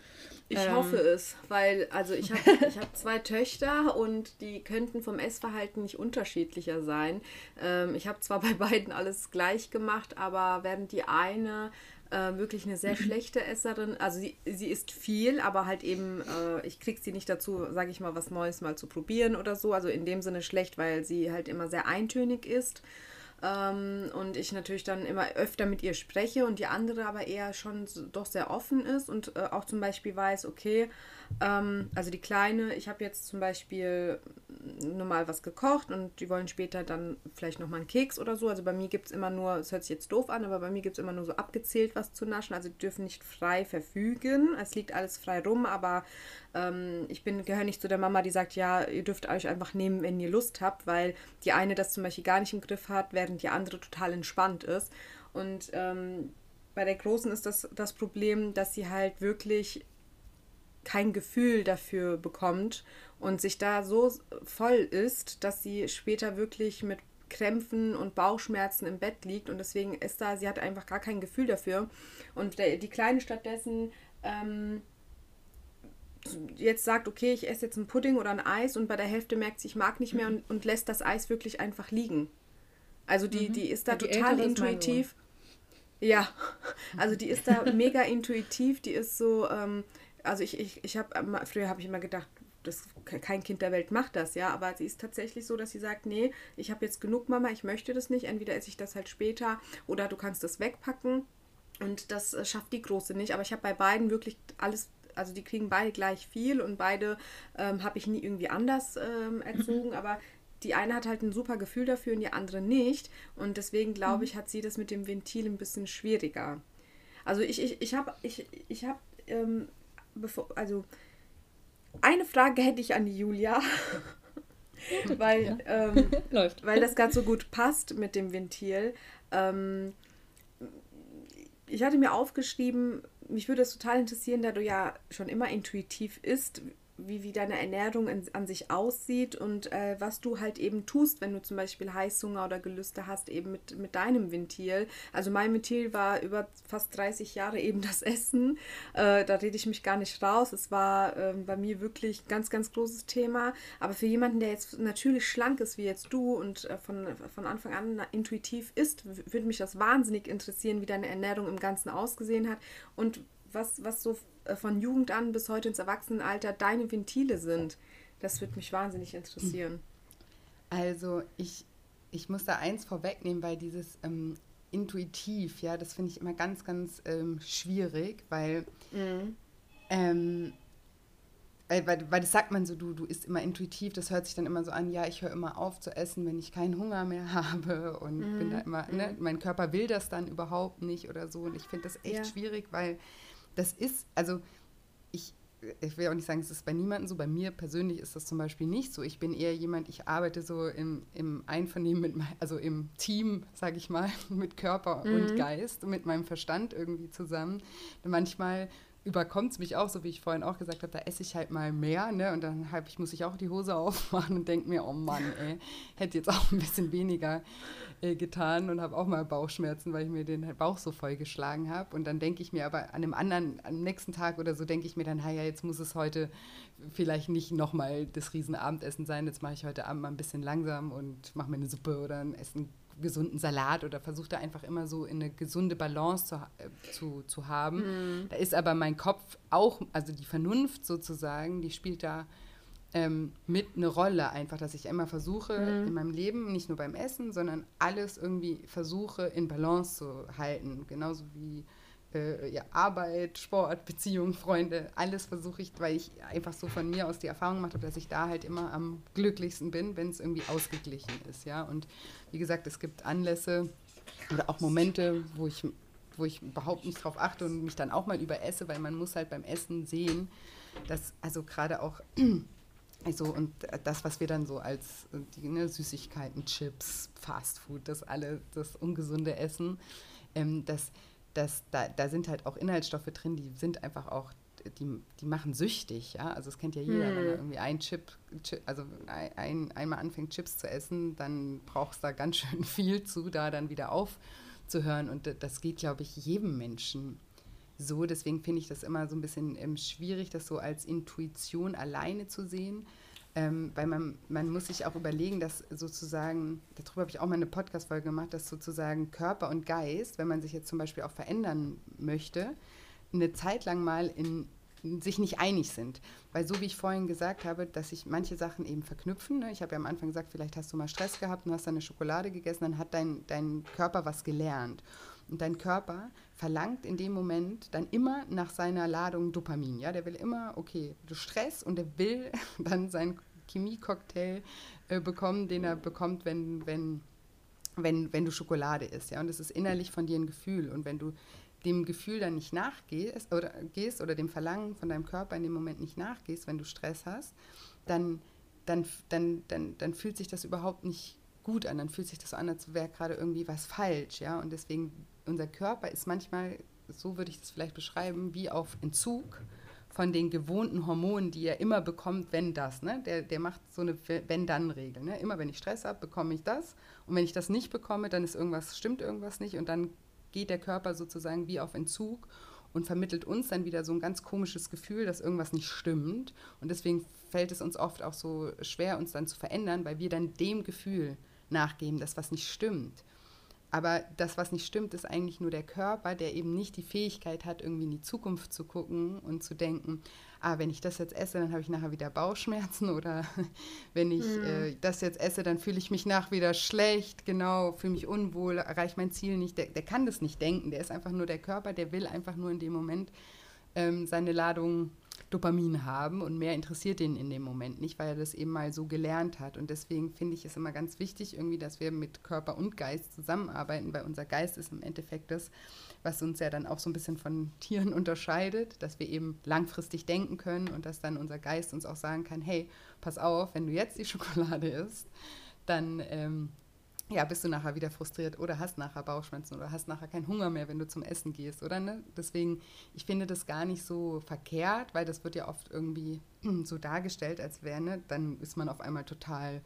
Ich ähm, hoffe es, weil also ich habe ich hab zwei (laughs) Töchter und die könnten vom Essverhalten nicht unterschiedlicher sein. Ähm, ich habe zwar bei beiden alles gleich gemacht, aber während die eine äh, wirklich eine sehr schlechte Esserin. Also sie, sie isst viel, aber halt eben, äh, ich krieg sie nicht dazu, sage ich mal, was Neues mal zu probieren oder so. Also in dem Sinne schlecht, weil sie halt immer sehr eintönig ist. Ähm, und ich natürlich dann immer öfter mit ihr spreche und die andere aber eher schon doch sehr offen ist und äh, auch zum Beispiel weiß, okay, ähm, also die Kleine, ich habe jetzt zum Beispiel normal was gekocht und die wollen später dann vielleicht nochmal einen Keks oder so. Also bei mir gibt es immer nur, es hört sich jetzt doof an, aber bei mir gibt es immer nur so abgezählt was zu naschen. Also die dürfen nicht frei verfügen. Es liegt alles frei rum, aber ähm, ich gehöre nicht zu der Mama, die sagt, ja, ihr dürft euch einfach nehmen, wenn ihr Lust habt, weil die eine das zum Beispiel gar nicht im Griff hat, während die andere total entspannt ist. Und ähm, bei der Großen ist das das Problem, dass sie halt wirklich kein Gefühl dafür bekommt und sich da so voll ist, dass sie später wirklich mit Krämpfen und Bauchschmerzen im Bett liegt und deswegen ist da, sie hat einfach gar kein Gefühl dafür. Und der, die Kleine stattdessen ähm, jetzt sagt, okay, ich esse jetzt einen Pudding oder ein Eis und bei der Hälfte merkt sie, ich mag nicht mehr und, und lässt das Eis wirklich einfach liegen. Also die, mhm. die ist da ja, total intuitiv. Ja, (laughs) also die ist da mega intuitiv, die ist so, ähm, also ich, ich, ich habe, früher habe ich immer gedacht, das, kein Kind der Welt macht das, ja, aber sie ist tatsächlich so, dass sie sagt, nee, ich habe jetzt genug Mama, ich möchte das nicht, entweder esse ich das halt später oder du kannst das wegpacken. Und das äh, schafft die Große nicht, aber ich habe bei beiden wirklich alles, also die kriegen beide gleich viel und beide ähm, habe ich nie irgendwie anders ähm, (laughs) erzogen, aber die eine hat halt ein super Gefühl dafür und die andere nicht. Und deswegen glaube mhm. ich, hat sie das mit dem Ventil ein bisschen schwieriger. Also ich, ich, ich habe ich, ich hab, ähm, bevor, also eine Frage hätte ich an die Julia. (laughs) weil, ja. ähm, (laughs) weil das gerade so gut passt mit dem Ventil. Ähm, ich hatte mir aufgeschrieben, mich würde es total interessieren, da du ja schon immer intuitiv isst, wie, wie deine Ernährung in, an sich aussieht und äh, was du halt eben tust, wenn du zum Beispiel Heißhunger oder Gelüste hast, eben mit, mit deinem Ventil. Also mein Ventil war über fast 30 Jahre eben das Essen. Äh, da rede ich mich gar nicht raus. Es war äh, bei mir wirklich ein ganz, ganz großes Thema. Aber für jemanden, der jetzt natürlich schlank ist wie jetzt du und äh, von, von Anfang an intuitiv ist, würde mich das wahnsinnig interessieren, wie deine Ernährung im Ganzen ausgesehen hat und was, was so äh, von Jugend an bis heute ins Erwachsenenalter deine Ventile sind. Das würde mich wahnsinnig interessieren. Also ich, ich muss da eins vorwegnehmen, weil dieses ähm, intuitiv, ja, das finde ich immer ganz, ganz ähm, schwierig, weil, mhm. ähm, weil, weil, das sagt man so, du, du isst immer intuitiv, das hört sich dann immer so an, ja, ich höre immer auf zu essen, wenn ich keinen Hunger mehr (laughs) habe und mhm. bin da immer, ne, mhm. mein Körper will das dann überhaupt nicht oder so und ich finde das echt ja. schwierig, weil das ist, also ich, ich will auch nicht sagen, es ist bei niemandem so. Bei mir persönlich ist das zum Beispiel nicht so. Ich bin eher jemand, ich arbeite so im, im Einvernehmen mit, also im Team, sage ich mal, (laughs) mit Körper mhm. und Geist mit meinem Verstand irgendwie zusammen. Und manchmal überkommt es mich auch, so wie ich vorhin auch gesagt habe, da esse ich halt mal mehr, ne? Und dann halt, ich muss ich auch die Hose (laughs) aufmachen und denke mir, oh Mann, ey, hätte jetzt auch ein bisschen weniger äh, getan und habe auch mal Bauchschmerzen, weil ich mir den Bauch so voll geschlagen habe. Und dann denke ich mir aber an einem anderen, am nächsten Tag oder so, denke ich mir dann, ja, jetzt muss es heute vielleicht nicht nochmal das Riesenabendessen sein. Jetzt mache ich heute Abend mal ein bisschen langsam und mache mir eine Suppe oder ein Essen gesunden Salat oder versuche da einfach immer so in eine gesunde Balance zu, äh, zu, zu haben. Mhm. Da ist aber mein Kopf auch, also die Vernunft sozusagen, die spielt da ähm, mit eine Rolle einfach, dass ich immer versuche mhm. in meinem Leben, nicht nur beim Essen, sondern alles irgendwie versuche in Balance zu halten. Genauso wie äh, ja, Arbeit, Sport, Beziehungen, Freunde, alles versuche ich, weil ich einfach so von mir aus die Erfahrung gemacht habe, dass ich da halt immer am glücklichsten bin, wenn es irgendwie ausgeglichen ist. Ja? Und wie gesagt, es gibt Anlässe oder auch Momente, wo ich, wo ich überhaupt nicht drauf achte und mich dann auch mal überesse, weil man muss halt beim Essen sehen, dass also gerade auch also und das, was wir dann so als die ne, Süßigkeiten, Chips, Fastfood, das alle, das ungesunde Essen, ähm, das dass da, da sind halt auch Inhaltsstoffe drin, die sind einfach auch, die, die machen süchtig, ja. Also es kennt ja jeder, hm. wenn er irgendwie ein Chip, Chip also ein, einmal anfängt Chips zu essen, dann brauchst du da ganz (laughs) schön viel zu, da dann wieder aufzuhören. Und das geht, glaube ich, jedem Menschen so. Deswegen finde ich das immer so ein bisschen ähm, schwierig, das so als Intuition alleine zu sehen. Ähm, weil man, man muss sich auch überlegen, dass sozusagen, darüber habe ich auch mal eine Podcast-Folge gemacht, dass sozusagen Körper und Geist, wenn man sich jetzt zum Beispiel auch verändern möchte, eine Zeit lang mal in, sich nicht einig sind. Weil so wie ich vorhin gesagt habe, dass sich manche Sachen eben verknüpfen. Ne? Ich habe ja am Anfang gesagt, vielleicht hast du mal Stress gehabt und hast dann eine Schokolade gegessen, dann hat dein, dein Körper was gelernt. Und dein Körper verlangt in dem Moment dann immer nach seiner Ladung Dopamin. Ja, der will immer, okay, du Stress und der will (laughs) dann seinen Chemiecocktail äh, bekommen, den er bekommt, wenn, wenn, wenn, wenn du Schokolade isst. Ja, und es ist innerlich von dir ein Gefühl. Und wenn du dem Gefühl dann nicht nachgehst oder gehst oder dem Verlangen von deinem Körper in dem Moment nicht nachgehst, wenn du Stress hast, dann, dann, dann, dann, dann fühlt sich das überhaupt nicht gut an. Dann fühlt sich das so an, als wäre gerade irgendwie was falsch. Ja? Und deswegen unser Körper ist manchmal, so würde ich das vielleicht beschreiben, wie auf Entzug von den gewohnten Hormonen, die er immer bekommt, wenn das. Ne? Der, der macht so eine Wenn-Dann-Regel. Ne? Immer wenn ich Stress habe, bekomme ich das. Und wenn ich das nicht bekomme, dann ist irgendwas, stimmt irgendwas nicht. Und dann geht der Körper sozusagen wie auf Entzug und vermittelt uns dann wieder so ein ganz komisches Gefühl, dass irgendwas nicht stimmt. Und deswegen fällt es uns oft auch so schwer, uns dann zu verändern, weil wir dann dem Gefühl nachgeben, dass was nicht stimmt. Aber das, was nicht stimmt, ist eigentlich nur der Körper, der eben nicht die Fähigkeit hat, irgendwie in die Zukunft zu gucken und zu denken, ah, wenn ich das jetzt esse, dann habe ich nachher wieder Bauchschmerzen (laughs) oder wenn ich mhm. äh, das jetzt esse, dann fühle ich mich nach wieder schlecht, genau, fühle mich unwohl, erreiche mein Ziel nicht. Der, der kann das nicht denken, der ist einfach nur der Körper, der will einfach nur in dem Moment ähm, seine Ladung Dopamin haben und mehr interessiert ihn in dem Moment nicht, weil er das eben mal so gelernt hat. Und deswegen finde ich es immer ganz wichtig, irgendwie, dass wir mit Körper und Geist zusammenarbeiten, weil unser Geist ist im Endeffekt das, was uns ja dann auch so ein bisschen von (laughs) Tieren unterscheidet, dass wir eben langfristig denken können und dass dann unser Geist uns auch sagen kann, hey, pass auf, wenn du jetzt die (laughs) Schokolade isst, dann ähm, ja, bist du nachher wieder frustriert oder hast nachher Bauchschmerzen oder hast nachher keinen Hunger mehr, wenn du zum Essen gehst, oder? Ne? Deswegen, ich finde das gar nicht so verkehrt, weil das wird ja oft irgendwie (clears throat) so dargestellt, als wäre, ne? dann ist man auf einmal total,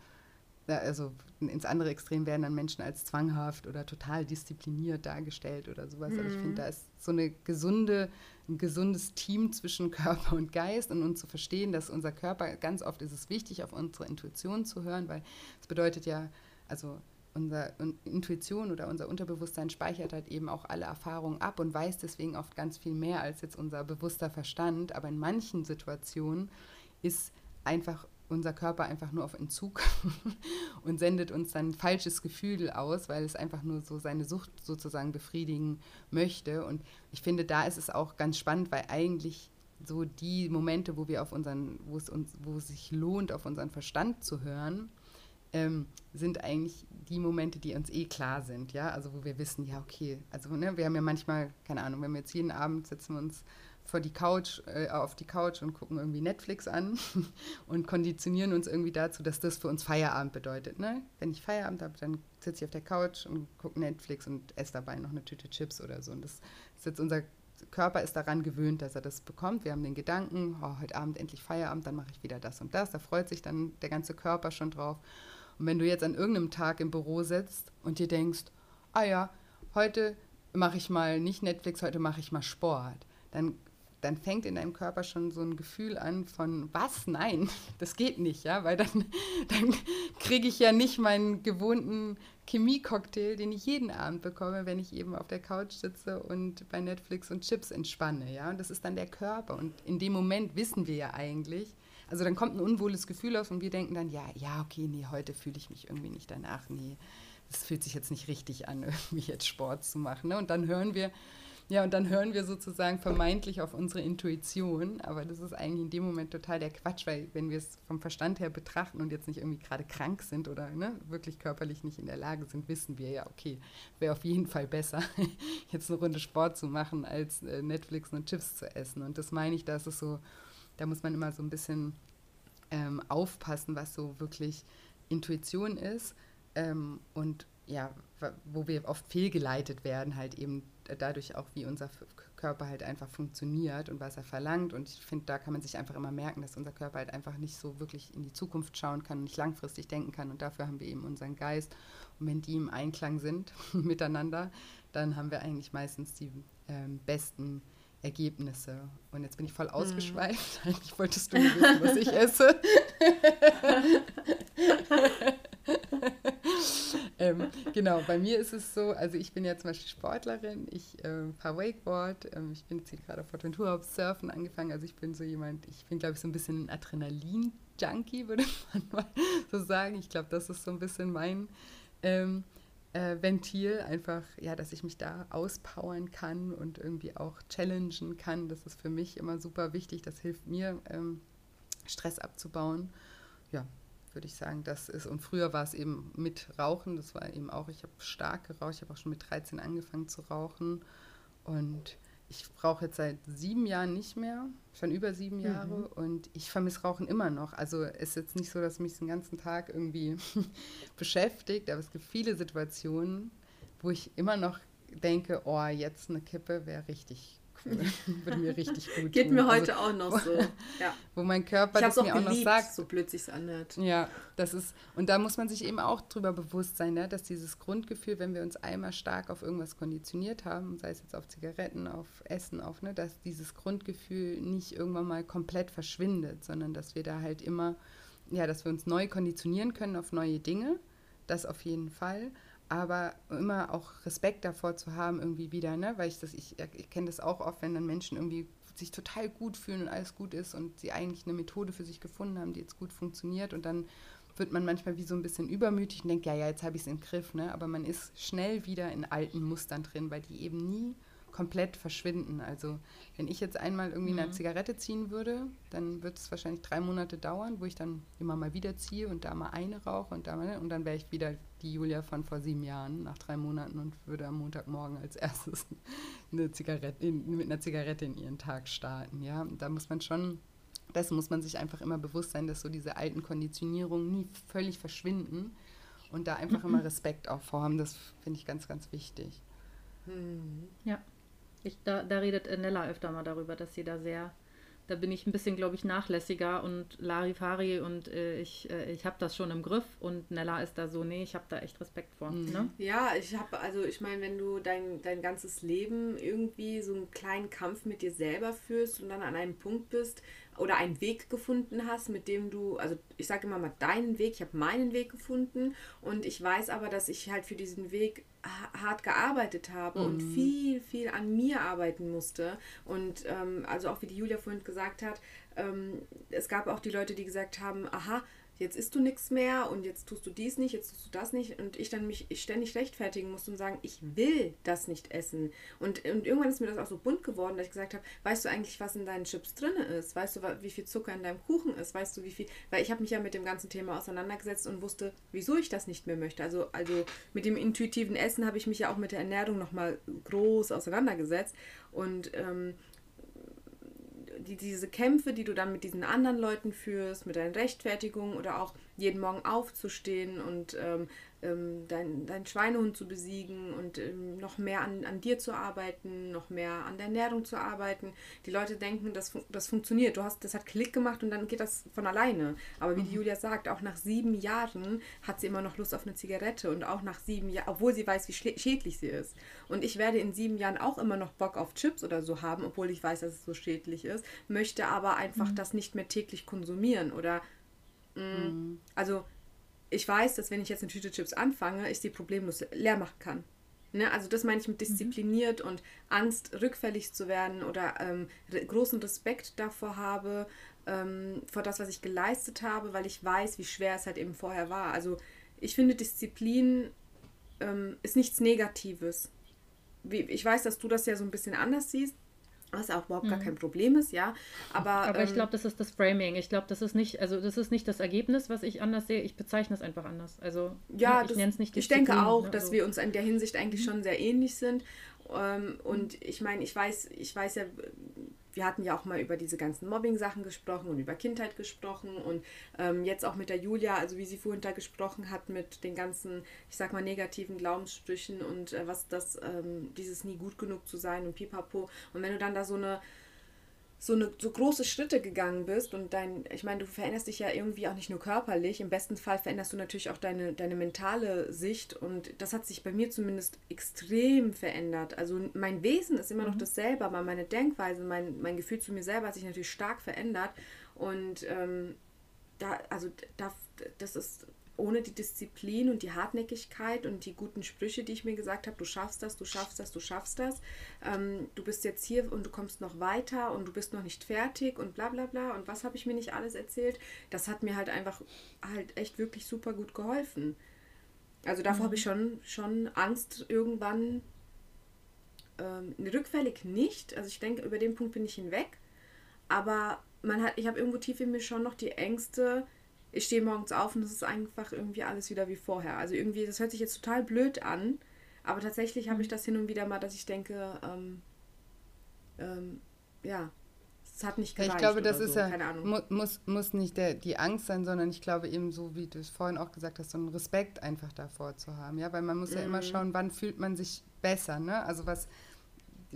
also ins andere Extrem werden dann Menschen als zwanghaft oder total diszipliniert dargestellt oder sowas. Mhm. Aber ich finde, mhm. da ist so eine gesunde, ein gesundes Team zwischen (laughs) Körper und Geist und uns zu verstehen, dass unser Körper, ganz oft ist es wichtig, auf unsere Intuition zu hören, weil es bedeutet ja, also unsere Intuition oder unser Unterbewusstsein speichert halt eben auch alle Erfahrungen ab und weiß deswegen oft ganz viel mehr als jetzt unser bewusster Verstand. Aber in manchen Situationen ist einfach unser Körper einfach nur auf Entzug (laughs) und sendet uns dann ein falsches Gefühl aus, weil es einfach nur so seine Sucht sozusagen befriedigen möchte. Und ich finde, da ist es auch ganz spannend, weil eigentlich so die Momente, wo wir auf unseren, wo es uns, wo es sich lohnt, auf unseren Verstand zu hören, ähm, sind eigentlich die Momente, die uns eh klar sind, ja, also wo wir wissen, ja, okay, also ne, wir haben ja manchmal, keine Ahnung, wenn wir jetzt jeden Abend setzen uns vor die Couch, äh, auf die Couch und gucken irgendwie Netflix an (laughs) und konditionieren uns irgendwie dazu, dass das für uns Feierabend bedeutet. Ne? Wenn ich Feierabend habe, dann sitze ich auf der Couch und gucke Netflix und esse dabei noch eine Tüte Chips oder so. Und das ist jetzt unser Körper ist daran gewöhnt, dass er das bekommt. Wir haben den Gedanken, oh, heute Abend endlich Feierabend, dann mache ich wieder das und das. Da freut sich dann der ganze Körper schon drauf. Und wenn du jetzt an irgendeinem Tag im Büro sitzt und dir denkst, ah ja, heute mache ich mal nicht Netflix, heute mache ich mal Sport, dann dann fängt in deinem Körper schon so ein Gefühl an von, was? Nein, (laughs) das geht nicht, ja, weil dann, (laughs) dann kriege ich ja nicht meinen gewohnten Chemie-Cocktail, den ich jeden Abend bekomme, wenn ich eben auf der Couch sitze und bei Netflix und Chips entspanne, ja, und das ist dann der Körper und in dem Moment wissen wir ja eigentlich, also dann kommt ein unwohles Gefühl auf und wir denken dann, ja, ja, okay, nee, heute fühle ich mich irgendwie nicht danach, nee, das fühlt sich jetzt nicht richtig an, (laughs) irgendwie jetzt Sport zu machen, ne? und dann hören wir, ja, und dann hören wir sozusagen vermeintlich auf unsere Intuition, aber das ist eigentlich in dem Moment total der Quatsch, weil wenn wir es vom Verstand her betrachten und jetzt nicht irgendwie gerade krank sind oder ne, wirklich körperlich nicht in der Lage sind, wissen wir ja, okay, wäre auf jeden Fall besser, (laughs) jetzt eine Runde Sport zu machen, als äh, Netflix und Chips zu essen. Und das meine ich, da ist es so, da muss man immer so ein bisschen ähm, aufpassen, was so wirklich Intuition ist ähm, und ja, wo wir oft fehlgeleitet werden, halt eben dadurch auch, wie unser Körper halt einfach funktioniert und was er verlangt. Und ich finde, da kann man sich einfach immer merken, dass unser Körper halt einfach nicht so wirklich in die Zukunft schauen kann nicht langfristig denken kann. Und dafür haben wir eben unseren Geist. Und wenn die im Einklang sind (laughs) miteinander, dann haben wir eigentlich meistens die ähm, besten Ergebnisse. Und jetzt bin ich voll mhm. ausgeschweift. Mhm. (laughs) Eigentlich wolltest du wissen, was ich esse. (laughs) ähm, genau, bei mir ist es so, also ich bin ja zum Beispiel Sportlerin, ich äh, fahre Wakeboard, ähm, ich bin jetzt hier gerade auf Fortventura auf Surfen angefangen, also ich bin so jemand, ich bin glaube ich so ein bisschen ein Adrenalin-Junkie, würde (laughs) man mal so sagen. Ich glaube, das ist so ein bisschen mein ähm, äh, Ventil, einfach, ja, dass ich mich da auspowern kann und irgendwie auch challengen kann. Das ist für mich immer super wichtig, das hilft mir, ähm, Stress abzubauen. Ja, würde ich sagen, das ist. Und früher war es eben mit Rauchen, das war eben auch, ich habe stark geraucht, ich habe auch schon mit 13 angefangen zu rauchen. Und ich rauche jetzt seit sieben Jahren nicht mehr, schon über sieben mhm. Jahre. Mhm. Und ich vermisse Rauchen immer noch. Also es ist jetzt nicht so, dass mich den ganzen Tag irgendwie (laughs) beschäftigt, aber es gibt viele Situationen, wo ich immer noch denke, oh, jetzt eine Kippe wäre richtig (laughs) Würde mir richtig gut Geht tun. mir heute also, auch noch so. Ja. Wo mein Körper das mir auch, geliebt, noch sagt. so blöd sich's anhört. Ja, das ist, und da muss man sich eben auch drüber bewusst sein, ne, dass dieses Grundgefühl, wenn wir uns einmal stark auf irgendwas konditioniert haben, sei es jetzt auf Zigaretten, auf Essen, auf, ne, dass dieses Grundgefühl nicht irgendwann mal komplett verschwindet, sondern dass wir da halt immer, ja, dass wir uns neu konditionieren können auf neue Dinge. Das auf jeden Fall aber immer auch Respekt davor zu haben, irgendwie wieder, ne? Weil ich das, ich, ich kenne das auch oft, wenn dann Menschen irgendwie sich total gut fühlen und alles gut ist und sie eigentlich eine Methode für sich gefunden haben, die jetzt gut funktioniert und dann wird man manchmal wie so ein bisschen übermütig und denkt, ja, ja, jetzt habe ich es im Griff, ne? Aber man ist schnell wieder in alten Mustern drin, weil die eben nie komplett verschwinden. Also wenn ich jetzt einmal irgendwie mhm. eine Zigarette ziehen würde, dann wird es wahrscheinlich drei Monate dauern, wo ich dann immer mal wieder ziehe und da mal eine rauche und da mal, und dann wäre ich wieder die Julia von vor sieben Jahren nach drei Monaten und würde am Montagmorgen als (laughs) erstes eine Zigarette, mit einer Zigarette in ihren Tag starten. Ja, da muss man schon, das muss man sich einfach immer bewusst sein, dass so diese alten Konditionierungen nie völlig verschwinden und da einfach immer (clears throat) Respekt auch vorhaben. Das finde ich ganz, ganz wichtig. Hm. Ja. Ich, da, da redet Nella öfter mal darüber, dass sie da sehr, da bin ich ein bisschen, glaube ich, nachlässiger und Larifari und äh, ich, äh, ich habe das schon im Griff und Nella ist da so, nee, ich habe da echt Respekt vor. Mhm. Ne? Ja, ich habe, also ich meine, wenn du dein, dein ganzes Leben irgendwie so einen kleinen Kampf mit dir selber führst und dann an einem Punkt bist, oder einen Weg gefunden hast, mit dem du, also ich sage immer mal deinen Weg, ich habe meinen Weg gefunden und ich weiß aber, dass ich halt für diesen Weg hart gearbeitet habe mhm. und viel, viel an mir arbeiten musste. Und ähm, also auch wie die Julia vorhin gesagt hat, ähm, es gab auch die Leute, die gesagt haben, aha, jetzt isst du nichts mehr und jetzt tust du dies nicht, jetzt tust du das nicht und ich dann mich ständig rechtfertigen musste und sagen, ich will das nicht essen. Und, und irgendwann ist mir das auch so bunt geworden, dass ich gesagt habe, weißt du eigentlich, was in deinen Chips drin ist? Weißt du, wie viel Zucker in deinem Kuchen ist? Weißt du, wie viel, weil ich habe mich ja mit dem ganzen Thema auseinandergesetzt und wusste, wieso ich das nicht mehr möchte. Also, also mit dem intuitiven Essen habe ich mich ja auch mit der Ernährung nochmal groß auseinandergesetzt und ähm, die, diese Kämpfe, die du dann mit diesen anderen Leuten führst, mit deinen Rechtfertigungen oder auch jeden Morgen aufzustehen und ähm, ähm, deinen dein Schweinehund zu besiegen und ähm, noch mehr an, an dir zu arbeiten, noch mehr an der Ernährung zu arbeiten. Die Leute denken, das, das funktioniert. Du hast, das hat Klick gemacht und dann geht das von alleine. Aber wie die Julia sagt, auch nach sieben Jahren hat sie immer noch Lust auf eine Zigarette und auch nach sieben Jahren, obwohl sie weiß, wie schädlich sie ist. Und ich werde in sieben Jahren auch immer noch Bock auf Chips oder so haben, obwohl ich weiß, dass es so schädlich ist, möchte aber einfach mhm. das nicht mehr täglich konsumieren oder mh, mm, mhm. also ich weiß, dass wenn ich jetzt eine Tüte Chips anfange, ich sie problemlos leer machen kann. Ne? Also das meine ich mit diszipliniert mhm. und Angst, rückfällig zu werden oder ähm, großen Respekt davor habe, ähm, vor das, was ich geleistet habe, weil ich weiß, wie schwer es halt eben vorher war. Also ich finde, Disziplin ähm, ist nichts Negatives. Wie, ich weiß, dass du das ja so ein bisschen anders siehst was auch überhaupt mhm. gar kein Problem ist, ja. Aber, Aber ich ähm, glaube, das ist das Framing. Ich glaube, das ist nicht, also das ist nicht das Ergebnis, was ich anders sehe. Ich bezeichne es einfach anders. Also ja, ich nenne es nicht Ich denke auch, ne? dass also. wir uns in der Hinsicht eigentlich mhm. schon sehr ähnlich sind. Ähm, und ich meine, ich weiß, ich weiß ja, wir hatten ja auch mal über diese ganzen Mobbing-Sachen gesprochen und über Kindheit gesprochen und ähm, jetzt auch mit der Julia, also wie sie vorhin da gesprochen hat mit den ganzen, ich sag mal, negativen Glaubenssprüchen und äh, was das, ähm, dieses nie gut genug zu sein und pipapo. Und wenn du dann da so eine so, eine, so große Schritte gegangen bist und dein, ich meine, du veränderst dich ja irgendwie auch nicht nur körperlich, im besten Fall veränderst du natürlich auch deine, deine mentale Sicht und das hat sich bei mir zumindest extrem verändert. Also mein Wesen ist immer noch mhm. dasselbe, aber meine Denkweise, mein, mein Gefühl zu mir selber hat sich natürlich stark verändert und ähm, da, also da, das ist ohne die Disziplin und die Hartnäckigkeit und die guten Sprüche, die ich mir gesagt habe, du schaffst das, du schaffst das, du schaffst das, ähm, du bist jetzt hier und du kommst noch weiter und du bist noch nicht fertig und bla bla bla. Und was habe ich mir nicht alles erzählt, das hat mir halt einfach halt echt wirklich super gut geholfen. Also davor mhm. habe ich schon, schon Angst irgendwann, ähm, rückfällig nicht, also ich denke, über den Punkt bin ich hinweg, aber man hat, ich habe irgendwo tief in mir schon noch die Ängste, ich stehe morgens auf und es ist einfach irgendwie alles wieder wie vorher. Also irgendwie, das hört sich jetzt total blöd an, aber tatsächlich habe ich mhm. das hin und wieder mal, dass ich denke, ähm, ähm, ja, es hat nicht gereicht. Ich glaube, das ist so. ja, mu muss, muss nicht der, die Angst sein, sondern ich glaube eben so, wie du es vorhin auch gesagt hast, so einen Respekt einfach davor zu haben. Ja, weil man muss mhm. ja immer mhm. schauen, wann fühlt man sich besser. Ne? Also was,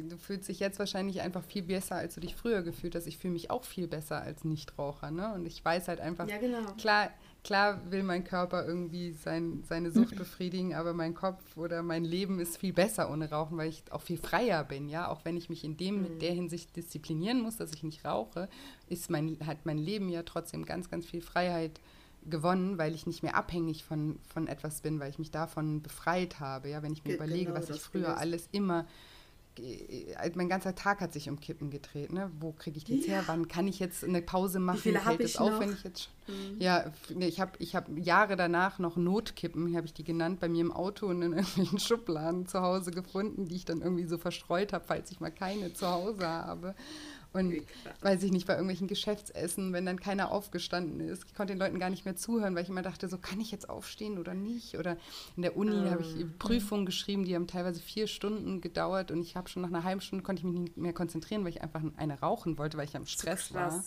du fühlst dich jetzt wahrscheinlich einfach viel besser, als du dich früher gefühlt hast. Ich fühle mich auch viel besser als Nichtraucher. Ne? Und ich weiß halt einfach, ja, genau. klar, klar will mein Körper irgendwie sein, seine Sucht (laughs) befriedigen, aber mein Kopf oder mein Leben ist viel besser ohne Rauchen, weil ich auch viel freier bin. Ja, auch wenn ich mich in dem mit der mhm. Hinsicht disziplinieren muss, dass ich nicht rauche, ist mein, hat mein Leben ja trotzdem ganz, ganz viel Freiheit gewonnen, weil ich nicht mehr abhängig von, von etwas bin, weil ich mich davon befreit habe. Ja, wenn ich mir Ge überlege, genau, was ich früher alles immer mein ganzer Tag hat sich um Kippen gedreht. Ne? Wo kriege ich die jetzt ja. her? Wann kann ich jetzt eine Pause machen? Wie viele auf, wenn ich jetzt. Mhm. Ja, ich habe ich hab Jahre danach noch Notkippen, habe ich die genannt, bei mir im Auto und in (laughs) irgendwelchen Schubladen zu Hause gefunden, die ich dann irgendwie so verstreut habe, falls ich mal keine zu Hause habe. Und weiß ich nicht, bei irgendwelchen Geschäftsessen, wenn dann keiner aufgestanden ist. Ich konnte den Leuten gar nicht mehr zuhören, weil ich immer dachte, so kann ich jetzt aufstehen oder nicht? Oder in der Uni ah. habe ich Prüfungen geschrieben, die haben teilweise vier Stunden gedauert und ich habe schon nach einer halben Stunde konnte ich mich nicht mehr konzentrieren, weil ich einfach eine rauchen wollte, weil ich am Stress war.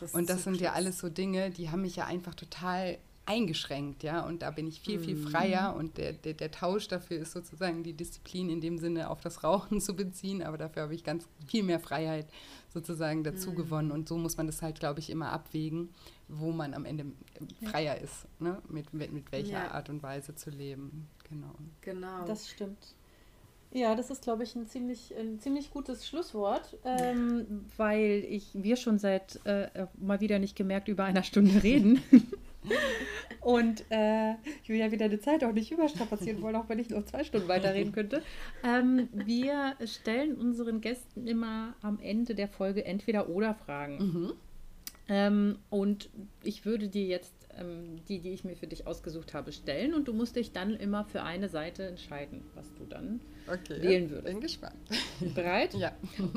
Das und das so sind krass. ja alles so Dinge, die haben mich ja einfach total eingeschränkt, ja, und da bin ich viel, viel mhm. freier und der, der, der, Tausch dafür ist sozusagen die Disziplin in dem Sinne auf das Rauchen (laughs) zu beziehen, aber dafür habe ich ganz viel mehr Freiheit sozusagen dazu mhm. gewonnen und so muss man das halt, glaube ich, immer abwägen, wo man am Ende freier ja. ist, ne? mit, mit, mit welcher ja. Art und Weise zu leben, genau. Genau. Das stimmt. Ja, das ist, glaube ich, ein ziemlich, ein ziemlich gutes Schlusswort, ähm, weil ich wir schon seit äh, mal wieder nicht gemerkt über einer Stunde reden. (laughs) Und äh, Julia wieder die Zeit auch nicht überstrapazieren wollen, auch wenn ich noch zwei Stunden weiterreden könnte. Ähm, wir stellen unseren Gästen immer am Ende der Folge entweder oder Fragen. Mhm. Ähm, und ich würde dir jetzt ähm, die, die ich mir für dich ausgesucht habe, stellen und du musst dich dann immer für eine Seite entscheiden, was du dann okay, wählen würdest. Bin gespannt. Bereit? Ja.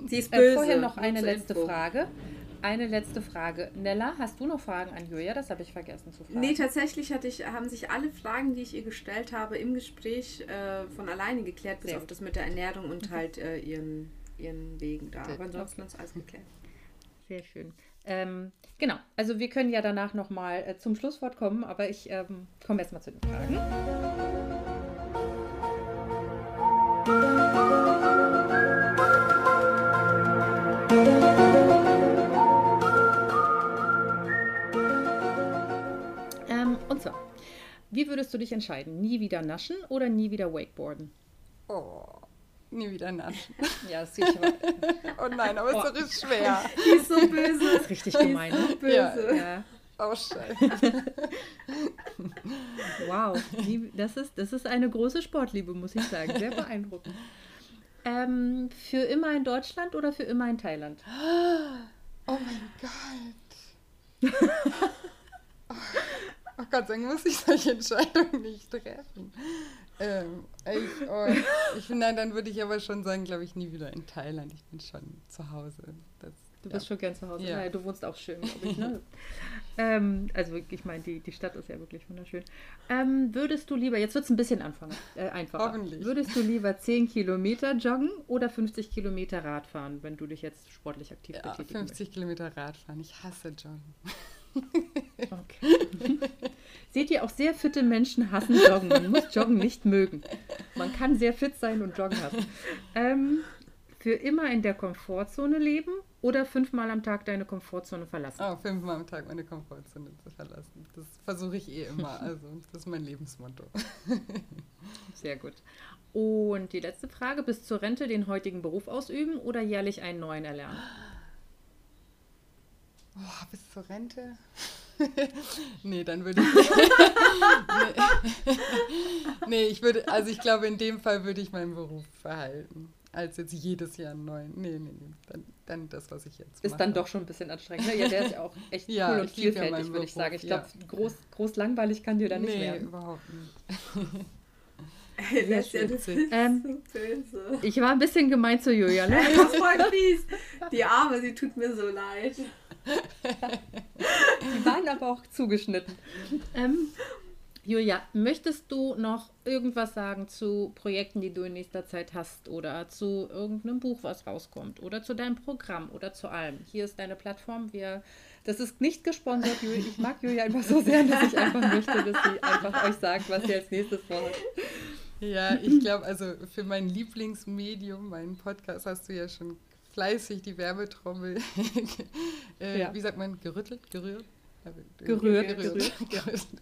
Sie ist böse. Äh, vorher noch eine letzte Info. Frage eine letzte Frage. Nella, hast du noch Fragen an Julia? Das habe ich vergessen zu fragen. Nee, tatsächlich hatte ich, haben sich alle Fragen, die ich ihr gestellt habe, im Gespräch äh, von alleine geklärt, bis Sehr auf das mit der Ernährung und mhm. halt äh, ihren, ihren Wegen da. Aber ansonsten okay. ist alles geklärt. Sehr schön. Ähm, genau, also wir können ja danach nochmal äh, zum Schlusswort kommen, aber ich ähm, komme erstmal zu den Fragen. Würdest du dich entscheiden? Nie wieder naschen oder nie wieder Wakeboarden? Oh, nie wieder naschen. (laughs) Ja, das sieht aber. (laughs) Oh nein, aber es Oh. ist richtig schwer. Die ist so böse. Das ist richtig gemein. Ne? Böse. Ja. Oh, scheiße. (laughs) Wow, die, das, ist, das ist eine große Sportliebe, muss ich sagen. Sehr beeindruckend. Ähm, für immer in Deutschland oder für immer in Thailand? (gasps) Oh mein Gott. Oh Gott, dann muss ich solche Entscheidungen nicht treffen. Ähm, ich, oh, ich finde, nein, dann würde ich aber schon sagen, glaube ich, nie wieder in Thailand. Ich bin schon zu Hause. Das, Du bist schon gern zu Hause. Ja. Ja. du wohnst auch schön, glaube ich. Ne? ähm, also ich meine, die, die Stadt ist ja wirklich wunderschön. Ähm, würdest du lieber, jetzt wird es ein bisschen anfangen, äh, einfacher. Hoffentlich. Würdest du lieber 10 Kilometer joggen oder 50 Kilometer Rad fahren, wenn du dich jetzt sportlich aktiv ja, betätigen 50 Kilometer Radfahren. Ich hasse Joggen. Okay. (laughs) Seht ihr, auch sehr fitte Menschen hassen Joggen. Man muss Joggen nicht mögen. Man kann sehr fit sein und Joggen hassen. Ähm, für immer in der Komfortzone leben oder fünfmal am Tag deine Komfortzone verlassen? Oh, fünfmal am Tag meine Komfortzone zu verlassen. Das versuche ich eh immer. Also, das ist mein Lebensmotto. (laughs) Sehr gut. Und die letzte Frage: Bis zur Rente den heutigen Beruf ausüben oder jährlich einen neuen erlernen? Oh, bis zur Rente? (laughs) nee, dann würde ich. nee. (laughs) nee, ich würde, also ich glaube, in dem Fall würde ich meinen Beruf verhalten. Als jetzt jedes Jahr einen neuen. Nee, nee, nee. Dann, dann das, was ich jetzt Ist mache. dann doch schon ein bisschen anstrengend. Ne? Ja, der ist ja auch echt Ja, cool und ja vielfältig, würde ich sagen. Ich ja. glaube, groß, groß langweilig kann dir da nicht nee, werden. überhaupt nicht. (laughs) Ey, das ja das ist Ähm, so böse. Ich war ein bisschen gemein zu Julia. Ne? Ey, das voll fies. Die Arme, sie tut mir so leid. Die waren aber auch zugeschnitten. Ähm, Julia, möchtest du noch irgendwas sagen zu Projekten, die du in nächster Zeit hast oder zu irgendeinem Buch, was rauskommt oder zu deinem Programm oder zu allem? Hier ist deine Plattform. Wir, das ist nicht gesponsert, Julia. Ich mag Julia einfach so sehr, dass ich einfach möchte, dass sie einfach euch sagt, was sie als nächstes vorhat. Ja, (laughs) ich glaube, also für mein Lieblingsmedium, meinen Podcast, hast du ja schon fleißig die Werbetrommel, (laughs) äh, Ja. wie sagt man, gerüttelt, gerührt? Gerührt, gerührt, gerührt,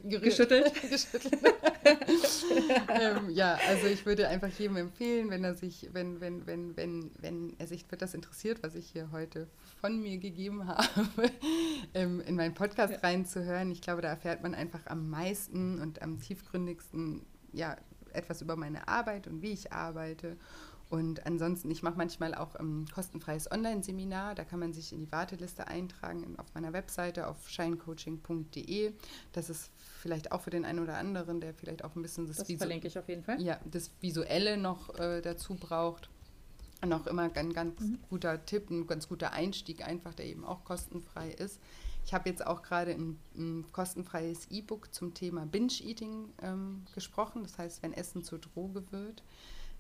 gerührt. Geschüttelt. (laughs) geschüttelt. ähm, ja, also ich würde einfach jedem empfehlen, wenn er sich, wenn, wenn, wenn, wenn, wenn er sich für das interessiert, was ich hier heute von mir gegeben habe, ähm, in meinen Podcast Ja. reinzuhören. Ich glaube, da erfährt man einfach am meisten und am tiefgründigsten ja, etwas über meine Arbeit und wie ich arbeite. Und ansonsten, ich mache manchmal auch ein kostenfreies Online-Seminar. Da kann man sich in die Warteliste eintragen in, auf meiner Webseite auf shinecoaching.de. Das ist vielleicht auch für den einen oder anderen, der vielleicht auch ein bisschen das, Das verlinke ich auf jeden Fall. ja, das Visuelle noch äh, dazu braucht. Und auch immer ein ganz guter Tipp, ein ganz guter Einstieg einfach, der eben auch kostenfrei ist. Ich habe jetzt auch gerade ein, ein kostenfreies E-Book zum Thema Binge-Eating ähm, gesprochen. Das heißt, wenn Essen zur Droge wird.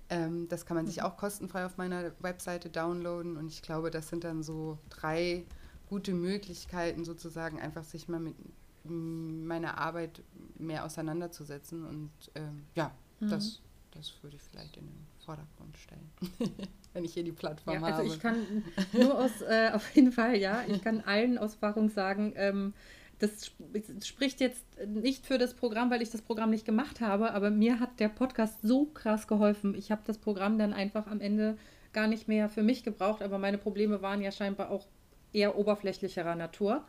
Ähm, das kann man sich auch kostenfrei auf meiner Webseite downloaden. Und ich glaube, das sind dann so drei gute Möglichkeiten, sozusagen einfach sich mal mit meiner Arbeit mehr auseinanderzusetzen. Und ähm, ja, Mhm. das, das würde ich vielleicht in den Vordergrund stellen, (laughs) wenn ich hier die Plattform Ja, habe. also ich kann (laughs) nur aus, äh, auf jeden Fall, ja, ich kann allen aus Erfahrung sagen, ähm, das sp- spricht jetzt nicht für das Programm, weil ich das Programm nicht gemacht habe, aber mir hat der Podcast so krass geholfen. Ich habe das Programm dann einfach am Ende gar nicht mehr für mich gebraucht, aber meine Probleme waren ja scheinbar auch eher oberflächlicherer Natur.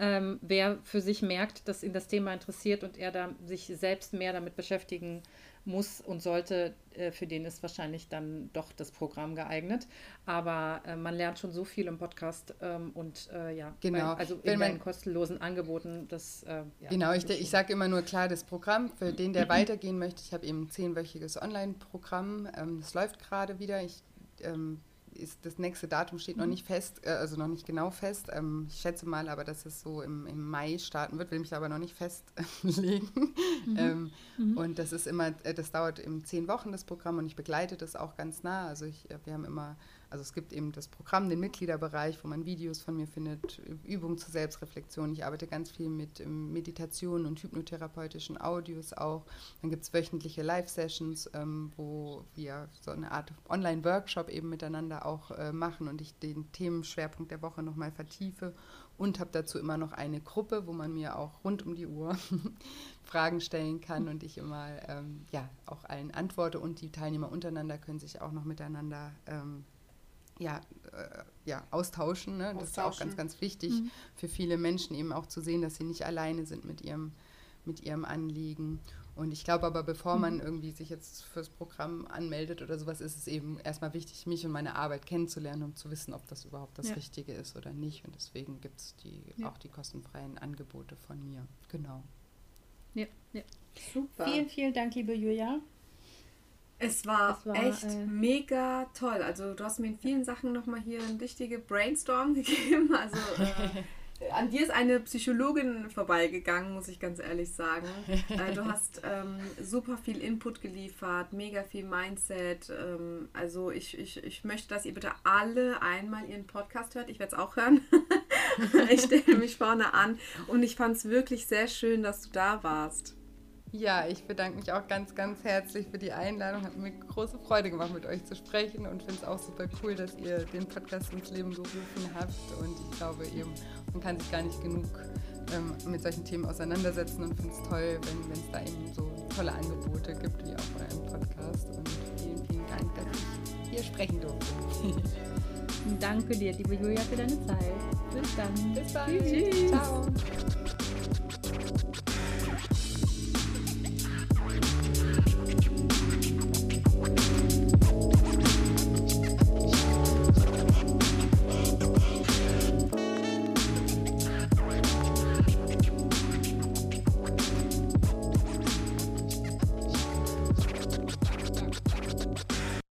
Ähm, wer für sich merkt, dass ihn das Thema interessiert und er da sich selbst mehr damit beschäftigen muss und sollte, äh, für den ist wahrscheinlich dann doch das Programm geeignet. Aber äh, man lernt schon so viel im Podcast ähm, und äh, ja, Genau. bei, also in Wenn man- deinen kostenlosen Angeboten, das äh, ja, Genau, ich, ich sage immer nur klar, das Programm, für den, der (clears throat) weitergehen möchte, ich habe eben ein zehnwöchiges Online-Programm, ähm, das läuft gerade wieder. Ich, ähm, ist, das nächste Datum steht noch nicht fest, äh, also noch nicht genau fest. Ähm, ich schätze mal aber, dass es so im, im Mai starten wird, will mich aber noch nicht festlegen. (laughs) Ähm, Und das ist immer, äh, das dauert eben zehn Wochen, das Programm, und ich begleite das auch ganz nah. Also ich, äh, wir haben immer, also es gibt eben das Programm, den Mitgliederbereich, wo man Videos von mir findet, Übungen zur Selbstreflexion. Ich arbeite ganz viel mit ähm, Meditation und hypnotherapeutischen Audios auch. Dann gibt es wöchentliche Live-Sessions, ähm, wo wir so eine Art Online-Workshop eben miteinander auch äh, machen und ich den Themenschwerpunkt der Woche nochmal vertiefe und habe dazu immer noch eine Gruppe, wo man mir auch rund um die Uhr (laughs) Fragen stellen kann und ich immer ähm, ja, auch allen antworte und die Teilnehmer untereinander können sich auch noch miteinander ähm, ja, äh, ja, austauschen. Ne? Das ist auch ganz, ganz wichtig mhm. für viele Menschen eben auch zu sehen, dass sie nicht alleine sind mit ihrem, mit ihrem Anliegen. Und ich glaube aber, bevor man mhm. irgendwie sich jetzt fürs Programm anmeldet oder sowas, ist es eben erstmal wichtig, mich und meine Arbeit kennenzulernen, um zu wissen, ob das überhaupt das ja. Richtige ist oder nicht. Und deswegen gibt es die, ja. auch die kostenfreien Angebote von mir. Genau. Ja, ja. Super. Vielen, vielen Dank, liebe Julia. Es war, es war echt äh, mega toll. Also du hast mir in vielen Sachen nochmal hier eine richtige Brainstorm (laughs) gegeben. Also äh, an dir ist eine Psychologin vorbeigegangen, muss ich ganz ehrlich sagen. Äh, du hast ähm, super viel Input geliefert, mega viel Mindset. Ähm, also ich, ich, ich möchte, dass ihr bitte alle einmal ihren Podcast hört. Ich werde es auch hören. (laughs) ich stelle mich vorne an und ich fand es wirklich sehr schön, dass du da warst. Ja, ich bedanke mich auch ganz, ganz herzlich für die Einladung. Hat mir große Freude gemacht, mit euch zu sprechen und finde es auch super cool, dass ihr den Podcast ins Leben gerufen habt. Und ich glaube eben, man kann sich gar nicht genug ähm, mit solchen Themen auseinandersetzen und finde es toll, wenn es da eben so tolle Angebote gibt, wie auch euren Podcast. Und vielen, vielen Dank, dass ich hier sprechen durfte. (laughs) Danke dir, liebe Julia, für deine Zeit. Bis dann. Bis dann. Tschüss. Ciao.